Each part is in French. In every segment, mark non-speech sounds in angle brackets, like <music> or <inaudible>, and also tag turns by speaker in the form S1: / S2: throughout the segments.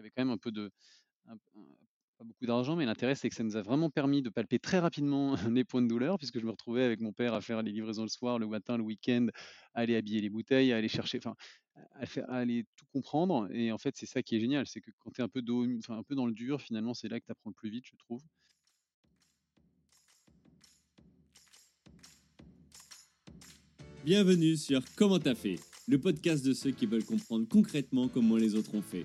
S1: il y avait quand même un peu de pas beaucoup d'argent, mais l'intérêt, c'est que ça nous a vraiment permis de palper très rapidement <laughs> les points de douleur, puisque je me retrouvais avec mon père à faire les livraisons le soir, le matin, le week-end, à aller habiller les bouteilles, à aller chercher, enfin, à, aller tout comprendre. Et en fait, c'est ça qui est génial, c'est que quand tu es un peu, un peu dans le dur, finalement, c'est là que tu apprends le plus vite, je trouve.
S2: Bienvenue sur Comment t'as fait, le podcast de ceux qui veulent comprendre concrètement comment les autres ont fait.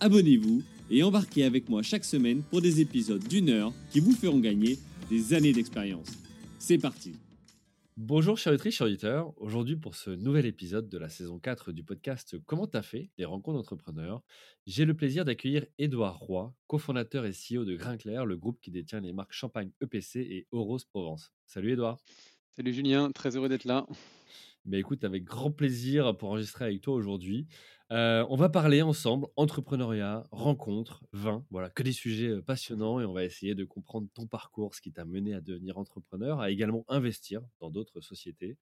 S2: abonnez-vous et embarquez avec moi chaque semaine pour des épisodes d'une heure qui vous feront gagner des années d'expérience. C'est parti
S3: Bonjour chers chers auditeurs, aujourd'hui pour ce nouvel épisode de la saison 4 du podcast Comment t'as fait Les rencontres d'entrepreneurs, j'ai le plaisir d'accueillir Édouard Roy, cofondateur et CEO de Grinclair, le groupe qui détient les marques Champagne EPC et Oros Provence. Salut Édouard
S1: Salut Julien, très heureux d'être là.
S3: Mais écoute, avec grand plaisir pour enregistrer avec toi aujourd'hui. Euh, on va parler ensemble entrepreneuriat, rencontres, vin, voilà, que des sujets passionnants et on va essayer de comprendre ton parcours, ce qui t'a mené à devenir entrepreneur, à également investir dans d'autres sociétés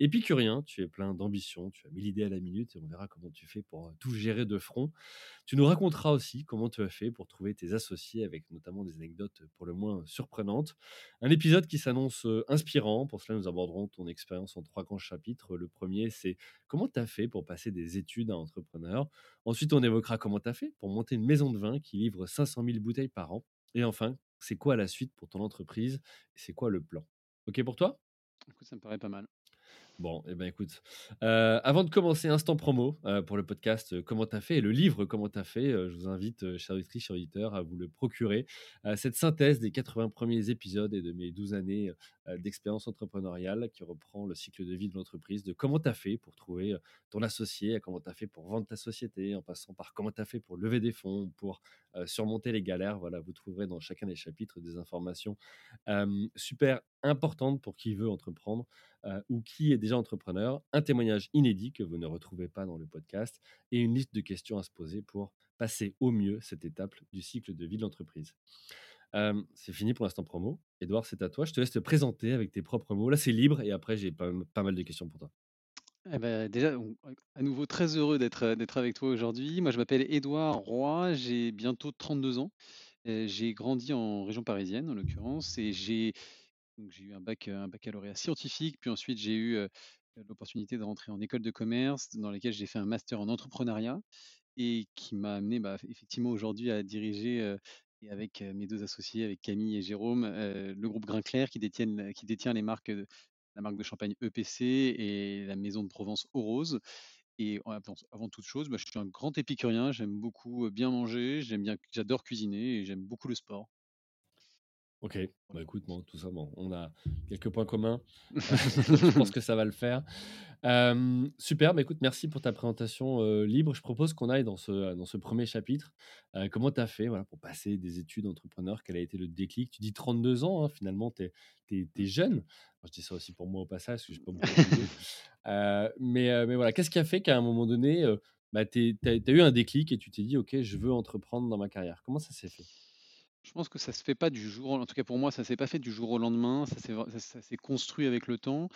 S3: Épicurien, tu es plein d'ambition, tu as mis l'idée à la minute et on verra comment tu fais pour tout gérer de front. Tu nous raconteras aussi comment tu as fait pour trouver tes associés avec notamment des anecdotes pour le moins surprenantes. Un épisode qui s'annonce inspirant. Pour cela, nous aborderons ton expérience en trois grands chapitres. Le premier, c'est comment tu as fait pour passer des études à entrepreneur. Ensuite, on évoquera comment tu as fait pour monter une maison de vin qui livre 500 000 bouteilles par an. Et enfin, c'est quoi la suite pour ton entreprise c'est quoi le plan? Ok pour toi?
S1: Ça me paraît pas mal.
S3: Bon, eh ben écoute, euh, avant de commencer, instant promo euh, pour le podcast euh, Comment t'as fait et le livre Comment t'as fait, je vous invite, chers auditrices, chers auditeurs, à vous le procurer. cette synthèse des 80 premiers épisodes et de mes 12 années d'expérience entrepreneuriale qui reprend le cycle de vie de l'entreprise, de comment t'as fait pour trouver ton associé, comment t'as fait pour vendre ta société, en passant par comment t'as fait pour lever des fonds, pour surmonter les galères. Voilà, vous trouverez dans chacun des chapitres des informations super importantes pour qui veut entreprendre ou qui est déjà entrepreneur, un témoignage inédit que vous ne retrouvez pas dans le podcast et une liste de questions à se poser pour passer au mieux cette étape du cycle de vie de l'entreprise. c'est fini pour l'instant promo. Edouard, c'est à toi. Je te laisse te présenter avec tes propres mots. Là, c'est libre et après, j'ai pas, mal de questions pour toi.
S1: Eh ben, déjà, à nouveau très heureux d'être avec toi aujourd'hui. Moi, je m'appelle Édouard Roy, j'ai bientôt 32 ans. J'ai grandi en région parisienne, en l'occurrence, et j'ai eu un bac, un baccalauréat scientifique, puis ensuite j'ai eu l'opportunité de rentrer en école de commerce, dans laquelle j'ai fait un master en entrepreneuriat, et qui m'a amené bah, effectivement aujourd'hui à diriger, avec mes deux associés, avec Camille et Jérôme, le groupe Grinclair qui, détient les marques la marque de champagne EPC et la maison de Provence Rose. Et avant, toute chose, bah, je suis un grand épicurien, j'aime beaucoup bien manger, j'adore cuisiner et j'aime beaucoup le sport.
S3: Ok, bah écoute, bon, tout ça, bon, on a quelques points communs. <laughs> <laughs> je pense que ça va le faire. super, bah écoute, merci pour ta présentation libre. Je propose qu'on aille dans ce, dans ce premier chapitre. comment tu as fait voilà, pour passer des études d'entrepreneur Quel a été le déclic? Tu dis 32 ans, hein, finalement, tu es, jeune. je dis ça aussi pour moi au passage, parce que je pas beaucoup mais, mais voilà, qu'est-ce qui a fait qu'à un moment donné, bah, tu as eu un déclic et tu t'es dit, OK, je veux entreprendre dans ma carrière? Comment ça s'est fait?
S1: Je pense que ça se fait pas du jour en tout cas pour moi, ça s'est pas fait du jour au lendemain, ça s'est construit avec le temps.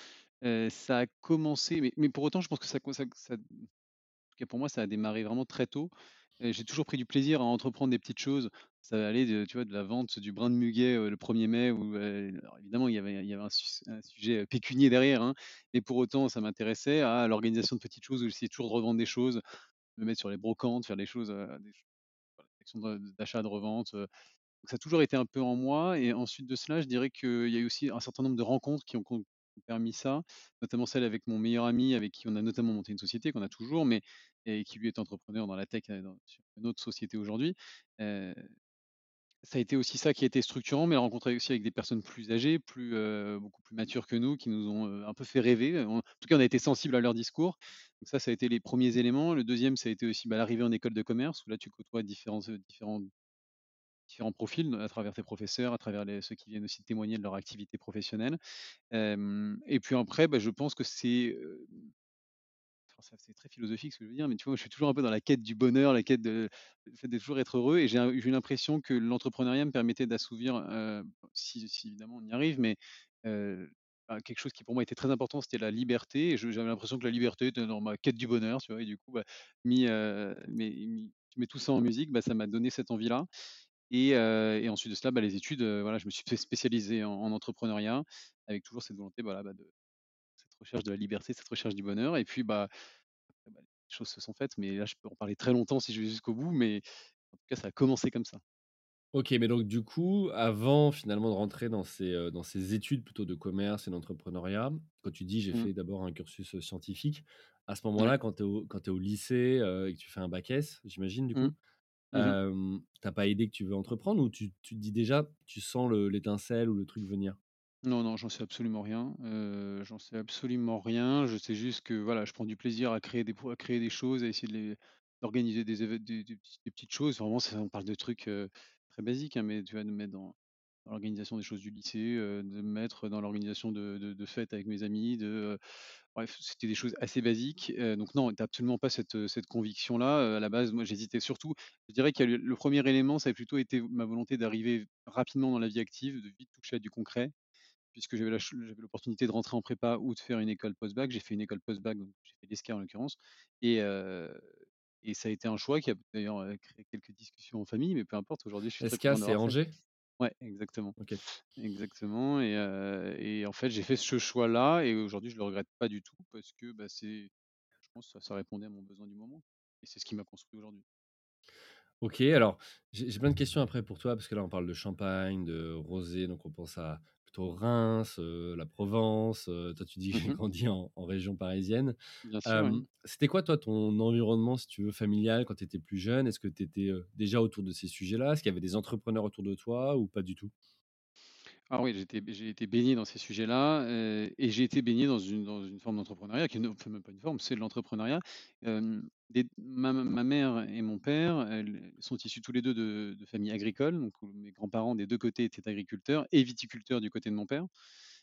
S1: ça a commencé mais pour autant je pense que ça ça en tout cas pour moi, ça a démarré vraiment très tôt. j'ai toujours pris du plaisir à entreprendre des petites choses. Ça va aller de tu vois, de la vente du brin de muguet, le 1er mai où, évidemment il y avait il y avait un sujet, pécunier derrière, hein, mais pour autant ça m'intéressait, à l'organisation de petites choses où j'essayais toujours de revendre des choses, me mettre sur les brocantes, faire des choses, des d'achat, de revente, ça a toujours été un peu en moi et ensuite de cela, je dirais qu'il y a eu aussi un certain nombre de rencontres qui ont permis ça, notamment celle avec mon meilleur ami avec qui on a notamment monté une société qu'on a toujours, mais et qui lui est entrepreneur dans la tech, dans sur une autre société aujourd'hui. Ça a été aussi ça qui a été structurant, mais rencontrer aussi avec des personnes plus âgées, plus, beaucoup plus matures que nous, qui nous ont, un peu fait rêver. En tout cas, on a été sensibles à leur discours. Donc ça, ça a été les premiers éléments. Le deuxième, ça a été aussi, bah, l'arrivée en école de commerce où là, tu côtoies différents différents profils à travers tes professeurs, à travers ceux qui viennent aussi témoigner de leur activité professionnelle. Et puis après, bah, je pense que c'est, c'est très philosophique ce que je veux dire, mais tu vois, je suis toujours un peu dans la quête du bonheur, la quête de de toujours être heureux et j'ai eu l'impression que l'entrepreneuriat me permettait d'assouvir, si évidemment on y arrive, mais bah, quelque chose qui pour moi était très important, c'était la liberté et j'avais l'impression que la liberté était dans ma quête du bonheur, tu vois? Et du coup, bah, tu mets tout ça en musique, ça m'a donné cette envie-là et heu et ensuite de cela, bah, les études, heu, voilà, je me suis fait spécialiser en en entrepreneuriat avec toujours cette volonté, voilà, bah, de cette recherche de la liberté, cette recherche du bonheur et puis, bah, bah, les choses se sont faites, mais là, je peux en parler très longtemps si je vais jusqu'au bout, mais en tout cas, ça a commencé comme ça.
S3: OK, mais donc du coup, avant finalement de rentrer dans ces, dans ces études plutôt de commerce et d'entrepreneuriat, quand tu dis: «J'ai
S1: Mmh.
S3: fait d'abord un cursus, scientifique», à ce
S1: Ouais.
S3: moment-là, quand tu es au es lycée, et que tu fais un bac S, j'imagine du
S1: Mmh.
S3: coup,
S1: Mmh mh.
S3: hem, tu pas idée que tu veux entreprendre ou tu tu te dis déjà, tu sens le l'étincelle ou le truc venir?
S1: Non, non, j'en sais absolument rien, j'en sais absolument rien. Je sais juste que, voilà, je prends du plaisir à créer des à créer des choses, à essayer de les d'organiser des des des petits des petites choses. Vraiment, on parle de trucs, très basiques, hein, mais tu vas nous mettre dans dans l'organisation des choses du lycée, de me mettre dans l'organisation de de de fêtes avec mes amis, de, bref, c'était des choses assez basiques, donc non, tu as absolument pas cette, cette conviction-là, à la base, moi, j'hésitais surtout je dirais que le 1 élément, ça a plutôt été ma volonté d'arriver rapidement dans la vie active, de vite toucher à du concret. Puisque j'avais la ch j'avais l'opportunité de rentrer en prépa ou de faire une école post-bac. J'ai fait une école post-bac, donc j'ai fait l'ESCA en l'occurrence et et ça a été un choix qui a d'ailleurs, créé quelques discussions en famille, mais peu importe, aujourd'hui, je suis très
S3: SK,
S1: content
S3: c'est
S1: d'avoir fait.
S3: Angers?
S1: Ouais, exactement,
S3: OK.
S1: exactement et en fait, j'ai fait ce choix-là et aujourd'hui, je le regrette pas du tout parce que, bah, c'est je pense ça ça répondait à mon besoin du moment et c'est ce qui m'a construit aujourd'hui.
S3: OK, alors j'ai j'ai plein de questions après pour toi, parce que là, on parle de champagne, de rosé, donc on pense à plutôt Reims, la Provence, toi tu dis que
S1: Mmh
S3: j'ai grandi en en région parisienne.
S1: Oui.
S3: c'était quoi toi ton environnement, si tu veux, familial quand tu étais plus jeune? Est-ce que tu étais, déjà autour de ces sujets-là? Est-ce qu'il y avait des entrepreneurs autour de toi ou pas du tout?
S1: Ah oui, j'ai été j'ai été baigné dans ces sujets-là, et j'ai été baigné dans une dans une forme d'entrepreneuriat qui est ne enfin même pas une forme, c'est de l'entrepreneuriat. Des ma ma mère et mon père, sont issus tous les 2 de de familles agricoles, donc où mes grands-parents des 2 côtés étaient agriculteurs et viticulteurs du côté de mon père,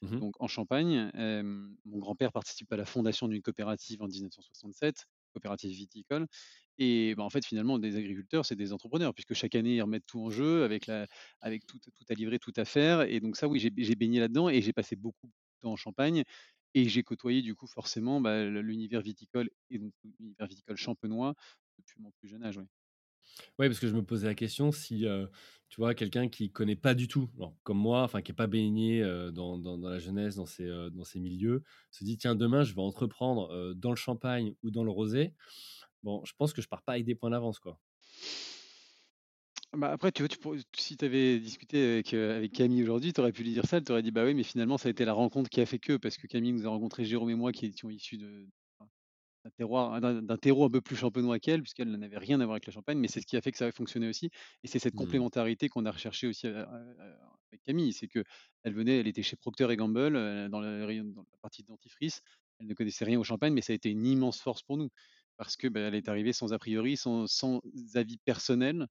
S3: Mmh
S1: donc en Champagne. Mon grand-père participe à la fondation d'une coopérative en 1967, coopérative viticole et bah, en fait, finalement, des agriculteurs, c'est des entrepreneurs puisque chaque année, ils remettent tout en jeu avec la avec tout tout à livrer, tout à faire et donc ça, oui, j'ai baigné là-dedans et j'ai passé beaucoup de temps en Champagne et j'ai côtoyé du coup forcément, bah, l'univers viticole et donc l'univers viticole champenois depuis mon plus jeune âge, oui.
S3: Ouais, parce que je me posais la question si, heu, tu vois, quelqu'un qui connaît pas du tout, comme moi, enfin qui est pas baigné, heu, dans dans la jeunesse, dans ces, heu, dans ces milieux, se dit: «Tiens, demain, je vais entreprendre, dans le champagne ou dans le rosé». Bon, je pense que je pars pas avec des points d'avance, quoi.
S1: Bah, après, tu vois, tu pourrais si tu avais discuté avec, heu, avec Camille aujourd'hui, tu aurais pu lui dire ça, tu aurais dit: «Bah oui, mais finalement, ça a été la rencontre qui a fait que» parce que Camille nous a rencontré Jérôme et moi qui étions issus d'un terroir d'un d'un terreau un peu plus champenois qu'elle, puisqu'elle n'avait rien à voir avec la Champagne, mais c'est ce qui a fait que ça a fonctionné aussi et c'est cette
S3: Mmh.
S1: complémentarité qu'on a recherché aussi, heu, heu, avec Camille. C'est qu'elle venait, elle était chez Procter& Gamble, heu, dans rayon dans la partie dentifrice. Elle ne connaissait rien au champagne, mais ça a été une immense force pour nous parce que, bah, elle est arrivée sans a priori, sans avis personnel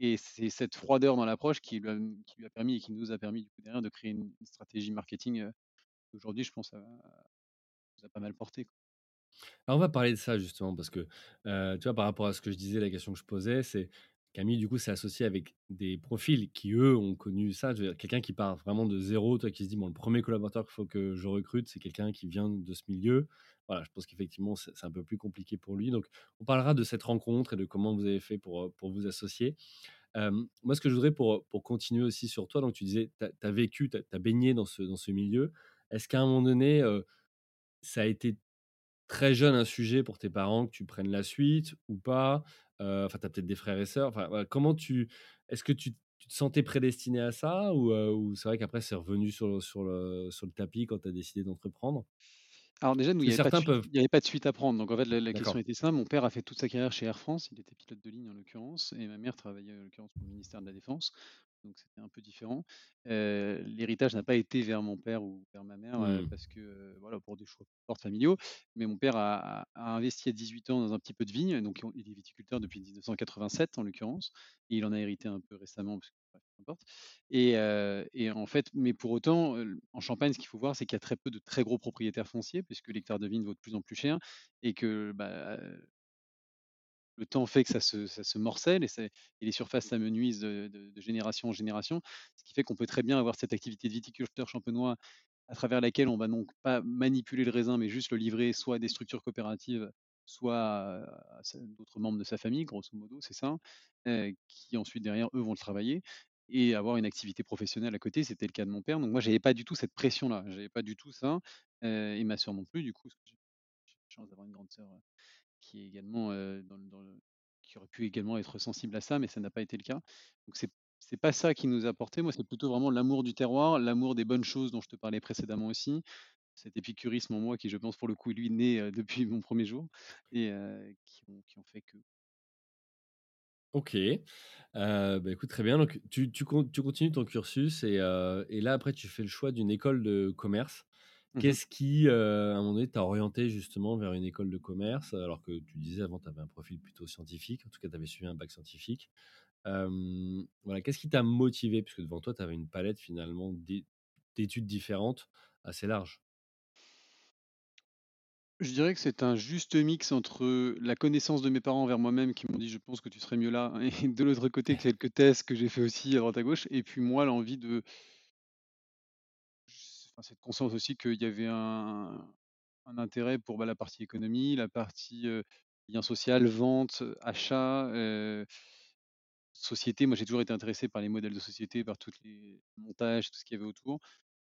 S1: et c'est cette froideur dans l'approche qui lui a permis et qui nous a permis, du coup, derrière, de créer une stratégie marketing, aujourd'hui, je pense, a nous a pas mal porté.
S3: Alors on va parler de ça justement parce que, tu vois, par rapport à ce que je disais, la question que je posais, c'est Camille, du coup, s'est associée avec des profils qui, eux, ont connu ça. Quelqu'un qui part vraiment de zéro, toi qui se dit: «Bon, le premier collaborateur qu'il faut que je recrute, c'est quelqu'un qui vient de ce milieu». Voilà, je pense qu'effectivement, c'est un peu plus compliqué pour lui. Donc, on parlera de cette rencontre et de comment vous avez fait pour, pour vous associer. Moi, ce que je voudrais pour, pour continuer aussi sur toi, donc tu disais, tu as vécu, tu as baigné dans ce dans ce milieu. Est-ce qu'à un moment donné, ça a été Très jeune, un sujet pour tes parents que tu prennes la suite ou pas? Enfin, tu as peut-être des frères et sœurs, enfin, comment tu est-ce que tu te sentais prédestiné à ça ou ou c'est vrai qu'après c'est revenu sur sur le sur le tapis quand tu as décidé d'entreprendre?
S1: Alors déjà, nous, il
S3: que
S1: y avait pas de suite
S3: peuvent
S1: il y avait pas de suite à prendre. Donc en fait, la la question était simple. Mon père a fait toute sa carrière chez Air France. Il était pilote de ligne, en l'occurrence et ma mère travaillait, en l'occurrence, pour le ministère de la défense. donc c'était un peu différent. L'héritage n'a pas été vers mon père ou vers ma mère,
S3: Mmh.
S1: parce que, voilà, pour des choix forts familiaux. Mais mon père a a investi à 18 ans dans un petit peu de vigne, donc on il est viticulteur depuis 1987 en l'occurrence et il en a hérité un peu récemment parce que et en fait mais pour autant, en Champagne, ce qu'il faut voir, c'est qu'il y a très peu de très gros propriétaires fonciers puisque l'hectare de vigne vaut de plus en plus cher et que, bah, le temps fait que ça se ça se morcelle et les surfaces s'amenuisent de de de génération en génération. Ce qui fait qu'on peut très bien avoir cette activité de viticulteur champenois à travers laquelle on va donc pas manipuler le raisin, mais juste le livrer soit à des structures coopératives, soit à d'autres membres de sa famille, grosso modo, c'est ça, qui ensuite derrière, eux, vont le travailler et avoir une activité professionnelle à côté. C'était le cas de mon père, donc moi j'avais pas du tout cette pression-là, j'avais pas du tout ça, heu et ma sœur non plus du coup, j'ai la chance d'avoir une grande sœur, qui est également, dans qui aurait pu également être sensible à ça, mais ça n'a pas été le cas. Donc c'est c'est pas ça qui nous a portés. Moi, c'est plutôt vraiment l'amour du terroir, l'amour des bonnes choses dont je te parlais précédemment aussi. Cet épicurisme en moi qui, je pense, pour le coup, lui, est né, depuis mon premier jour et qui ont fait que
S3: OK. Heu, bah, écoute, très bien. Donc tu tu con tu continues ton cursus et et là, après, tu fais le choix d'une école de commerce.
S1: mmh mh.
S3: Qu'est-ce qui, à un moment donné, t'a orienté justement vers une école de commerce? Alors que tu disais avant, tu avais un profil plutôt scientifique, en tout cas, tu avais suivi un bac scientifique. Voilà, qu'est-ce qui t'a motivé? Puisque devant toi, tu avais une palette finalement d'é d'études différentes assez large.
S1: Je dirais que c'est un juste mix entre la connaissance de mes parents envers moi-même qui m'ont dit: «Je pense que tu serais mieux là» et de l'autre côté, <laughs> quelques tests que j'ai fait aussi à droite à gauche et puis moi, l'envie de enfin, cette conscience aussi qu'il y avait un un intérêt pour, bah, la partie économie, la partie, lien social, vente, achat, société. Moi, j'ai toujours été intéressé par les modèles de société, par toutes les montages, tout ce qu'il y avait autour.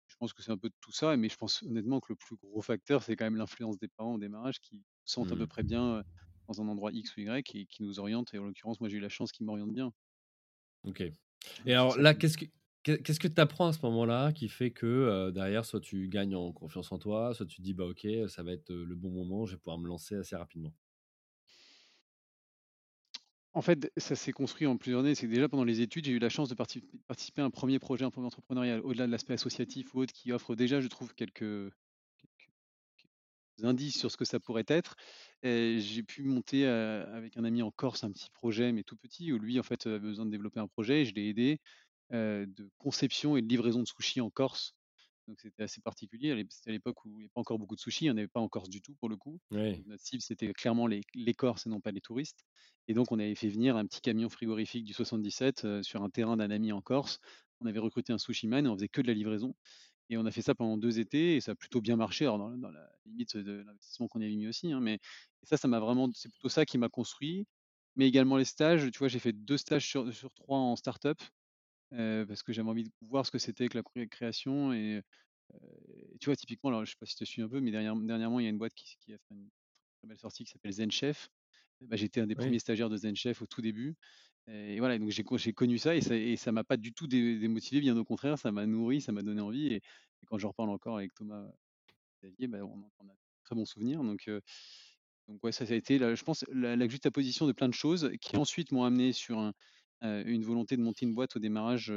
S1: Je pense que c'est un peu de tout ça, mais je pense honnêtement que le plus gros facteur, c'est quand même l'influence des parents au démarrage qui sentent à peu
S3: Mmh.
S1: près bien, dans un endroit X ou Y et qui nous orientent et en l'occurrence, moi, j'ai eu la chance qu'ils m'orientent bien.
S3: OK. Et
S1: Donc c'est
S3: alors
S1: ça
S3: là,
S1: qui
S3: qu'est-ce que qu'est qu'est-ce que tu apprends à ce moment-là qui fait que, derrière, soit tu gagnes en confiance en toi, soit tu te dis: «Bah, OK, ça va être, le bon moment, je vais pouvoir me lancer assez rapidement»?
S1: En fait, ça s'est construit en plusieurs années. C'est que déjà pendant les études, j'ai eu la chance de parti participer à un premier projet un peu entrepreneurial, au-delà de l'aspect associatif ou autre, qui offre déjà, je trouve, quelques indices sur ce que ça pourrait être. J'ai pu monter, heu, avec un ami en Corse, un petit projet, mais tout petit, où lui, en fait, avait besoin de développer un projet et je l'ai aidé, heu, de conception et de livraison de sushis en Corse. Donc c'était assez particulier. C'était à l'époque où il y avait pas encore beaucoup de sushis, il y en avait pas en Corse du tout, pour le coup.
S3: Oui,
S1: notre cible, c'était clairement les les Corses et non pas les touristes. Et donc on avait fait venir un petit camion frigorifique du 77, heu, sur un terrain d'un ami en Corse. On avait recruté un sushiman et on faisait que de la livraison. Et on a fait ça pendant 2 étés et ça a plutôt bien marché, alors dans dans la limite de l'investissement qu'on avait mis aussi, hein, mais et ça, ça m'a vraiment c'est plutôt ça qui m'a construit, mais également les stages. Tu vois, j'ai fait 2 stages sur sur 3 en start-up, heu, parce que j'avais envie de voir ce que c'était que la cré création et heu, et tu vois, typiquement, alors je sais pas si tu suis un peu, mais dernière dernièrement, il y a une boîte qui qui a fait une très belle sortie qui s'appelle ZenChef. Et bah, j'étais un des
S3: oui.
S1: premiers stagiaires de ZenChef au tout début et voilà, donc j'ai co j'ai connu ça et ça et ça m'a pas du tout dé démotivé, bien au contraire, ça m'a nourri, ça m'a donné envie et et quand j'en reparle encore avec Thomas Xavier, bah, on en on a de très bons souvenirs donc heu, donc ouais, ça ça a été la je pense la la juxtaposition de plein de choses qui ensuite m'ont amené sur un, une volonté de monter une boîte au démarrage,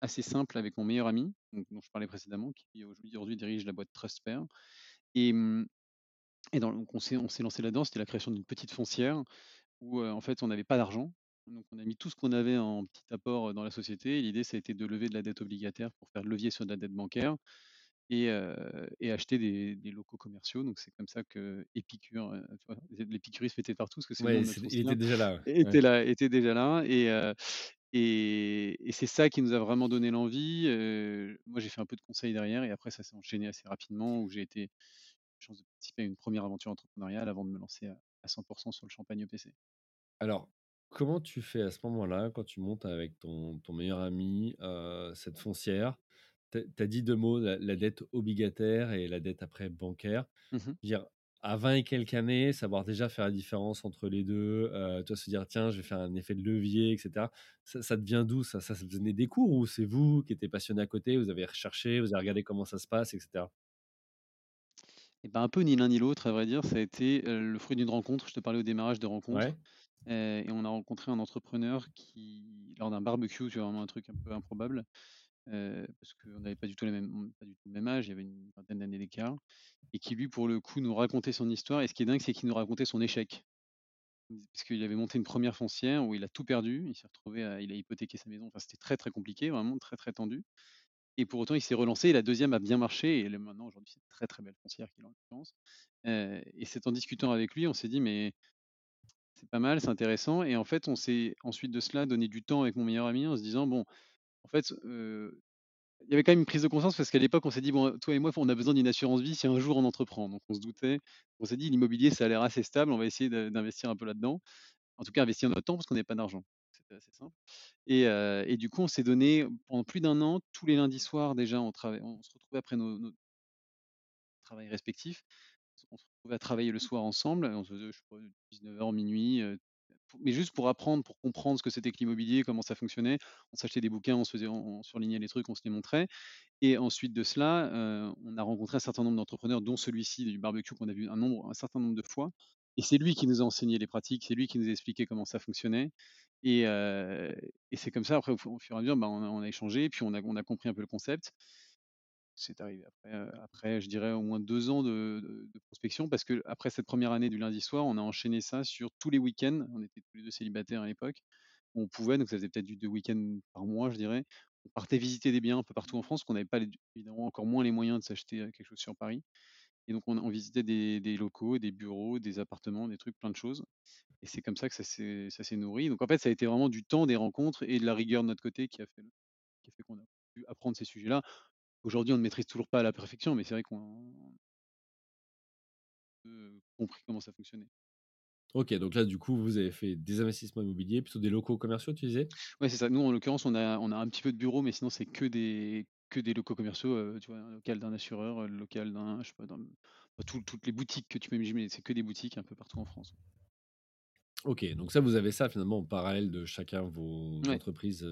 S1: assez simple avec mon meilleur ami, dont je parlais précédemment, qui aujourd'hui dirige la boîte Trustspare et mmh et dans donc on s'est lancé là-dedans, c'était la création d'une petite foncière où, en fait, on n'avait pas d'argent. Donc on a mis tout ce qu'on avait en petit apport, dans la société l'idée, ça a été de lever de la dette obligataire pour faire levier sur de la dette bancaire et acheter des des locaux commerciaux. Donc c'est comme ça que Épicure? L'épicurisme était partout parce que c'est
S3: Ouais, il était déjà là, ouais.
S1: était là était déjà là et et et c'est ça qui nous a vraiment donné l'envie, moi, j'ai fait un peu de conseil derrière et après ça s'est enchaîné assez rapidement où j'ai été chance de participer à une première aventure entrepreneuriale avant de me lancer à à 100 sur le champagne EPC.
S3: Alors, comment tu fais à ce moment-là, quand tu montes avec ton ton meilleur ami, cette foncière? Tu as dit 2 mots, la la dette obligataire et la dette après bancaire.
S1: Mmh
S3: dire, à 20 et quelques années, savoir déjà faire la différence entre les 2, heu, tu vois, se dire: «Tiens, je vais faire un effet de levier» et cetera. Ça ça te vient d'où ça? Ça ça te venait des cours ou c'est vous qui étiez passionné à côté, vous avez recherché, vous avez regardé comment ça se passe et cetera?
S1: Et ben, un peu ni l'un ni l'autre, à vrai dire, ça a été, le fruit d'une rencontre. Je te parlais au démarrage de
S3: Ouais?
S1: heu et on a rencontré un entrepreneur qui lors d'un barbecue, vois? Vraiment un truc un peu improbable, heu, parce qu'on n'avait pas du tout pas le même âge, il y avait une vingtaine d'années d'écart et qui lui, pour le coup, nous racontait son histoire et ce qui est dingue, c'est qu'il nous racontait son échec. Parce qu'il avait monté une première foncière où il a tout perdu, il s'est retrouvé il a hypothéqué sa maison, enfin c'était très, très compliqué, vraiment très, très tendu et pour autant il s'est relancé et la deuxième a bien marché et maintenant aujourd'hui c'est une très, très belle foncière qu'il a en l'occurrence, heu et c'est en discutant avec lui, on s'est dit: «Mais c'est pas mal, c'est intéressant» et en fait on s'est ensuite de cela donné du temps avec mon meilleur ami en se disant: «Bon, en fait, heu» il y avait quand même une prise de conscience parce qu'à l'époque on s'est dit: «Bon, toi et moi, on a besoin d'une assurance vie si un jour on entreprend». Donc on se doutait, on s'est dit: «L'immobilier ça a l'air assez stable, on va essayer d'investir un peu là-dedans». En tout cas investir notre temps parce qu'on n'avait pas d'argent. C'était assez simple et du coup on s'est donné pendant plus d'un an, tous les lundis soirs déjà on on se retrouvait après nos nos travails respectifs. On se retrouvait à travailler le soir ensemble, on se faisait, je 19:00-00:00, heu, pour mais juste pour apprendre, pour comprendre ce que c'était que l'immobilier, comment ça fonctionnait. On s'achetait des bouquins, on se surlignait les trucs, on se les montrait et ensuite de cela, heu, on a rencontré un certain nombre d'entrepreneurs, dont celui-ci du barbecue qu'on a vu un nombre un certain nombre de fois et c'est lui qui nous a enseigné les pratiques, c'est lui qui nous a expliqué comment ça fonctionnait et et c'est comme ça après au fu au fur et à mesure, bah, on a échangé, puis on a compris un peu le concept. C'est arrivé après, après je dirais au moins 2 ans de prospection parce qu'après cette première année du lundi soir, on a enchaîné ça sur tous les week-ends. On était tous les 2 célibataires à l'époque. On pouvait, donc ça faisait peut-être du 2 week-ends par mois, je dirais. On partait visiter des biens un peu partout en France, qu'on n'avait pas évidemment encore moins les moyens de s'acheter, quelque chose sur Paris et donc on visitait des locaux, des bureaux, des appartements, des trucs, plein de choses et c'est comme ça que ça s'est nourri. Donc en fait, ça a été vraiment du temps, des rencontres et de la rigueur de notre côté qui a fait qui a fait qu'on a pu apprendre ces sujets-là. Aujourd'hui, on ne maîtrise toujours pas à la perfection, mais c'est vrai qu'on peu compris comment ça fonctionnait.
S3: OK, donc là, du coup, vous avez fait des investissements immobiliers, plutôt des locaux commerciaux, tu disais?
S1: Ouais, c'est ça. Nous, en l'occurrence, on a on a un petit peu de bureaux, mais sinon, c'est que des que des locaux commerciaux, heu, tu vois? Un local d'un assureur, le local d'un je sais pas, tout toutes les boutiques que tu peux imaginer, c'est que des boutiques un peu partout en France.
S3: OK, donc ça, vous avez ça finalement en parallèle de chacun vos
S1: Ouais,
S3: entreprises,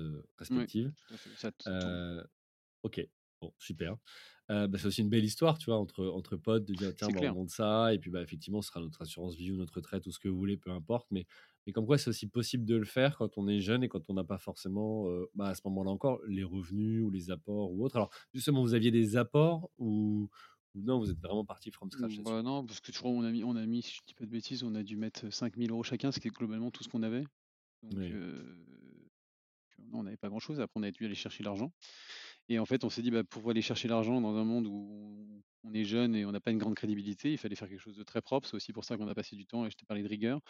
S1: ouais,
S3: respectives.
S1: ça.
S3: Heu, OK, bon, super. Heu, bah, c'est aussi une belle histoire, tu vois? Entre entre potes, de dire: «Tiens, bah, on monte ça» et puis, bah, effectivement, ce sera notre assurance vie ou notre retraite ou ce que vous voulez, peu importe. Mais mais comme quoi, c'est aussi possible de le faire quand on est jeune et quand on n'a pas forcément, heu, bah, à ce moment-là encore, les revenus ou les apports ou autres. Alors, justement, vous aviez des apports ou ou non, vous êtes vraiment partis from scratch
S1: Mmh, bah, non, parce que je crois on a mis on a mis, si je dis pas de bêtises, on a dû mettre, 5 000 € chacun, ce qui est globalement tout ce qu'on avait. Donc
S3: Oui.
S1: non, on n'avait pas grand-chose. Après, on a dû aller chercher l'argent et en fait, on s'est dit: «Bah, pour aller chercher l'argent dans un monde où on est jeune et on n'a pas une grande crédibilité, il fallait faire quelque chose de très propre». C'est aussi pour ça qu'on a passé du temps et je t'ai parlé de rigueur.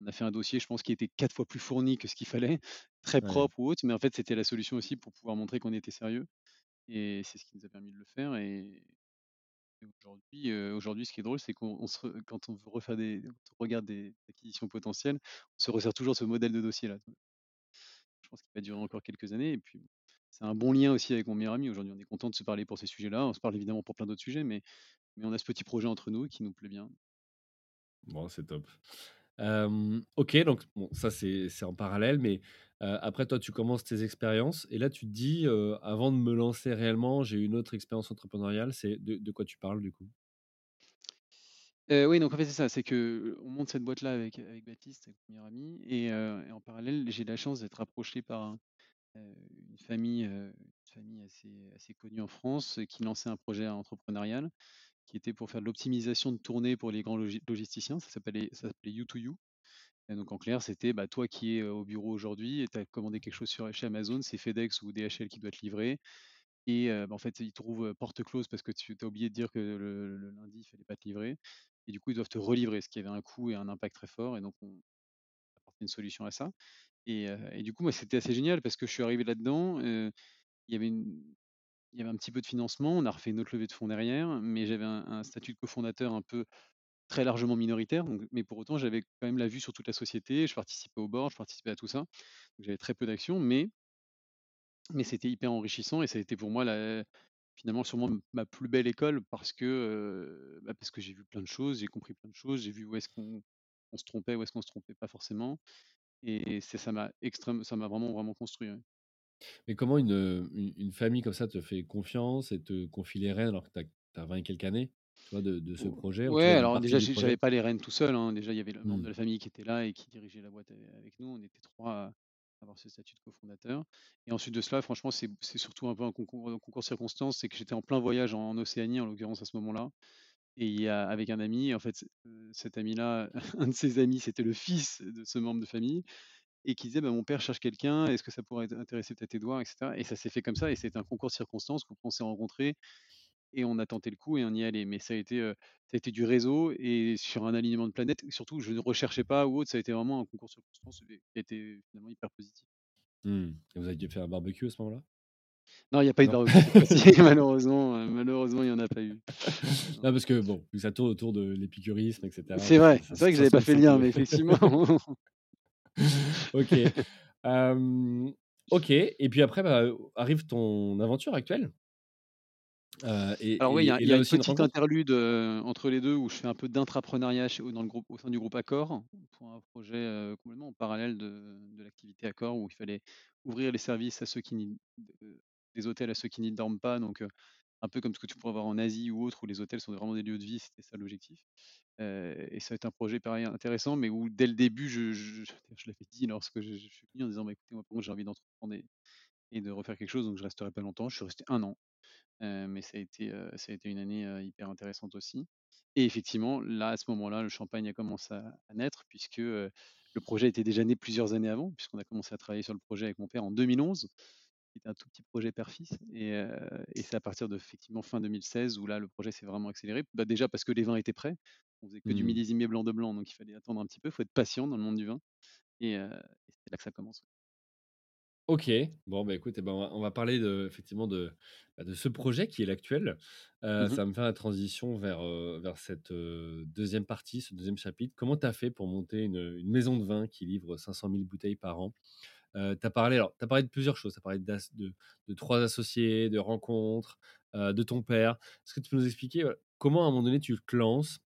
S1: On a fait un dossier, je pense, qui était 4 fois plus fourni que ce qu'il fallait, <laughs> très
S3: Ouais.
S1: propre ou autre, mais en fait, c'était la solution aussi pour pouvoir montrer qu'on était sérieux et c'est ce qui nous a permis de le faire et aujourd'hui, aujourd'hui, ce qui est drôle, c'est qu'on quand on veut refaire des on regarde des acquisitions potentielles, on se resserre toujours ce modèle de dossier-là. Je pense qu'il va durer encore quelques années et puis c'est un bon lien aussi avec mon meilleur ami. Aujourd'hui, on est content de se parler pour ces sujets-là. On se parle évidemment pour plein d'autres sujets, mais mais on a ce petit projet entre nous qui nous plaît bien.
S3: Bon, c'est top. OK, donc bon, ça, c'est en parallèle, mais après toi, tu commences tes expériences et là, tu te dis, «Avant de me lancer réellement, j'ai une autre expérience entrepreneuriale». C'est de de quoi tu parles, du coup?
S1: Oui, donc en fait, c'est ça, c'est qu'on monte cette boîte-là avec avec Baptiste, avec mon meilleur ami et et en parallèle, j'ai la chance d'être approché par un, une famille, assez connue en France, qui lançait un projet entrepreneurial, qui était pour faire de l'optimisation de tournées pour les grands logi logisticiens. Ça s'appelait ça s'appelait U2U. Et donc en clair, c'était, bah, toi qui es, au bureau aujourd'hui et tu as commandé quelque chose sur chez Amazon, c'est FedEx ou DHL qui doit te livrer. Et bah, en fait, ils trouvent, porte close parce que tu as oublié de dire que le le lundi, il fallait pas te livrer. Et du coup, ils doivent te relivrer, ce qui avait un coût et un impact très fort. Et donc on apportait une solution à ça et du coup, moi, c'était assez génial parce que je suis arrivé là-dedans, il y avait un petit peu de financement, on a refait une autre levée de fonds derrière, mais j'avais un statut de cofondateur un peu très largement minoritaire, mais pour autant, j'avais quand même la vue sur toute la société, je participais au board, je participais à tout ça, j'avais très peu d'actions, mais c'était hyper enrichissant et ça a été pour moi finalement sûrement ma plus belle école parce que, heu, bah, parce que j'ai vu plein de choses, j'ai compris plein de choses, j'ai vu où est-ce qu'on on se trompait, où est-ce qu'on se trompait pas forcément et ça m'a extrême ça m'a vraiment, vraiment construit, ouais.
S3: Mais comment une, une une famille comme ça te fait confiance et te confie les rênes alors que tu as 20 et quelques années, tu vois, de de ce projet,
S1: ouais, alors déjà j'avais pas les rênes tout seul, hein. Déjà il y avait le membre de
S3: Mmh.
S1: la famille qui était là et qui dirigeait la boîte a avec nous. On était 3. avoir ce statut de cofondateur. Et ensuite de cela, franchement, c'est c'est surtout un peu un concours, un concours de circonstances. C'est que j'étais en plein voyage en, en Océanie, en l'occurrence à ce moment-là. Et il y a, avec un ami, en fait, euh, cet ami-là, <laughs> un de ses amis, c'était le fils de ce membre de famille, et qui disait, bah, mon père cherche quelqu'un, est-ce que ça pourrait intéresser peut-être Edouard, etc. Et ça s'est fait comme ça, et c'était un concours de circonstances où s'est rencontrés, et on a tenté le coup, et on y allait. Mais ça a été, euh, ça a été du réseau, et sur un alignement de planètes, surtout, je ne recherchais pas ou autre, ça a été vraiment un concours de circonstances qui a été finalement hyper positif.
S3: Hmm. Et vous avez dû faire un barbecue à ce moment-là?
S1: Non, il n'y a pas eu de barbecue <laughs> <laughs> malheureusement, euh, malheureusement, il n'y en a pas eu. <laughs> Non.
S3: Parce que bon, ça tourne autour de l'épicurisme, etc.
S1: C'est vrai, c'est vrai que
S3: ça
S1: j'avais pas fait le lien, mais effectivement.
S3: ok. Euh, ok. Et puis après, bah, arrive ton aventure actuelle. Euh, et,
S1: Alors oui, il y a, y une petite interlude euh, entre les deux où je fais un peu d'intrapreneuriat chez- dans le groupe, au sein du groupe Accor pour un projet complètement en parallèle de, de l'activité Accor où il fallait ouvrir les services à ceux qui des hôtels à ceux qui n'y dorment pas. Donc un peu comme ce que tu pourrais avoir en Asie ou autre où les hôtels sont vraiment des lieux de vie, c'était ça l'objectif. Et ça va être un projet pareil intéressant, mais où dès le début, je, je, je- l'avais dit lorsque je, suis venu en disant bah, écoutez, moi j'ai envie d'entreprendre et, de refaire quelque chose, donc je resterai pas longtemps. Je suis resté un an. Mais ça a été, a été une année, hyper intéressante aussi. Et effectivement, là, à ce moment-là, le champagne a commencé à naître puisque, le projet était déjà né plusieurs années avant, puisqu'on a commencé à travailler sur le projet avec mon père en 2011, qui était un tout petit projet père-fils et heu et c'est à partir de effectivement fin 2016 où là, le projet s'est vraiment accéléré. Bah, déjà parce que les vins étaient prêts. On faisait que du
S3: Hmm.
S1: millésimé blanc de blanc, donc il fallait attendre un petit peu. Il faut être patient dans le monde du vin et et c'est là que ça commence.
S3: Ok, bon bah écoute, eh ben, on, va, on va parler de, effectivement de, bah, de ce projet qui est l'actuel. Euh,
S1: Mmh
S3: ça va me faire la transition vers, euh, vers cette euh, deuxième partie, ce deuxième chapitre. Comment tu as fait pour monter une, une maison de vin qui livre 500 000 bouteilles par an? Euh, Tu as parlé, alors, as parlé de plusieurs choses. Tu as parlé de, de trois associés, de rencontres, euh, de ton père. Est-ce que tu peux nous expliquer voilà, comment à un moment donné tu te lances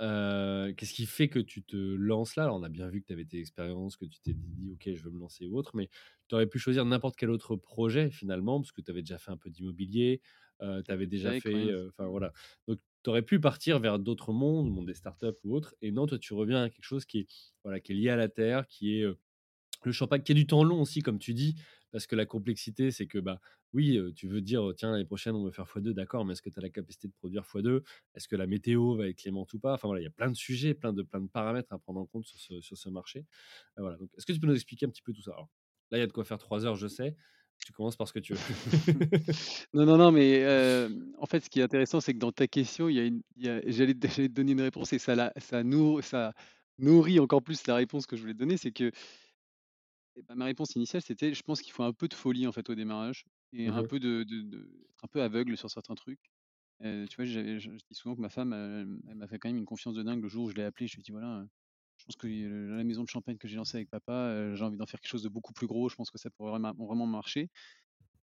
S3: euh, Qu'est-ce qui fait que tu te lances là? Alors, On a bien vu que tu avais tes expériences, que tu t'es dit, OK, je veux me lancer ou autre, mais tu aurais pu choisir n'importe quel autre projet finalement, parce que tu avais déjà fait un peu d'immobilier, tu avais déjà fait. Enfin voilà. Donc, tu aurais pu partir vers d'autres mondes, le monde des startups ou autre, et non, toi, tu reviens à quelque chose qui est, voilà, qui est lié à la terre, qui est le champagne, qui est du temps long aussi, comme tu dis, parce que la complexité, c'est que, bah, oui, tu veux dire, tiens, l'année prochaine, on veut faire x2, d'accord, mais est-ce que tu as la capacité de produire x2 Est-ce que la météo va être clémente ou pas? Enfin voilà, il y a plein de sujets, plein de, plein de paramètres à prendre en compte sur ce, sur ce marché. Voilà, est-ce que tu peux nous expliquer un petit peu tout ça? Alors, Là, il y a de quoi faire trois heures, je sais. Tu commences par ce que tu veux. <laughs>
S1: Non, non, non, mais en fait, ce qui est intéressant, c'est que dans ta question, j'allais te donner une réponse et ça la ça nourr ça nourrit encore plus la réponse que je voulais te donner. C'est que, bah, ma réponse initiale, c'était: «Je pense qu'il faut un peu de folie, en fait, au démarrage et un peu de de de être un peu aveugle sur certains trucs». Tu vois, je dis souvent que ma femme, elle elle m'a fait quand même une confiance de dingue le jour où je l'ai appelée. Je lui ai dit: «Voilà, je pense que, la maison de champagne que j'ai lancée avec papa, j'ai envie d'en faire quelque chose de beaucoup plus gros. Je pense que ça pourrait vraiment marcher».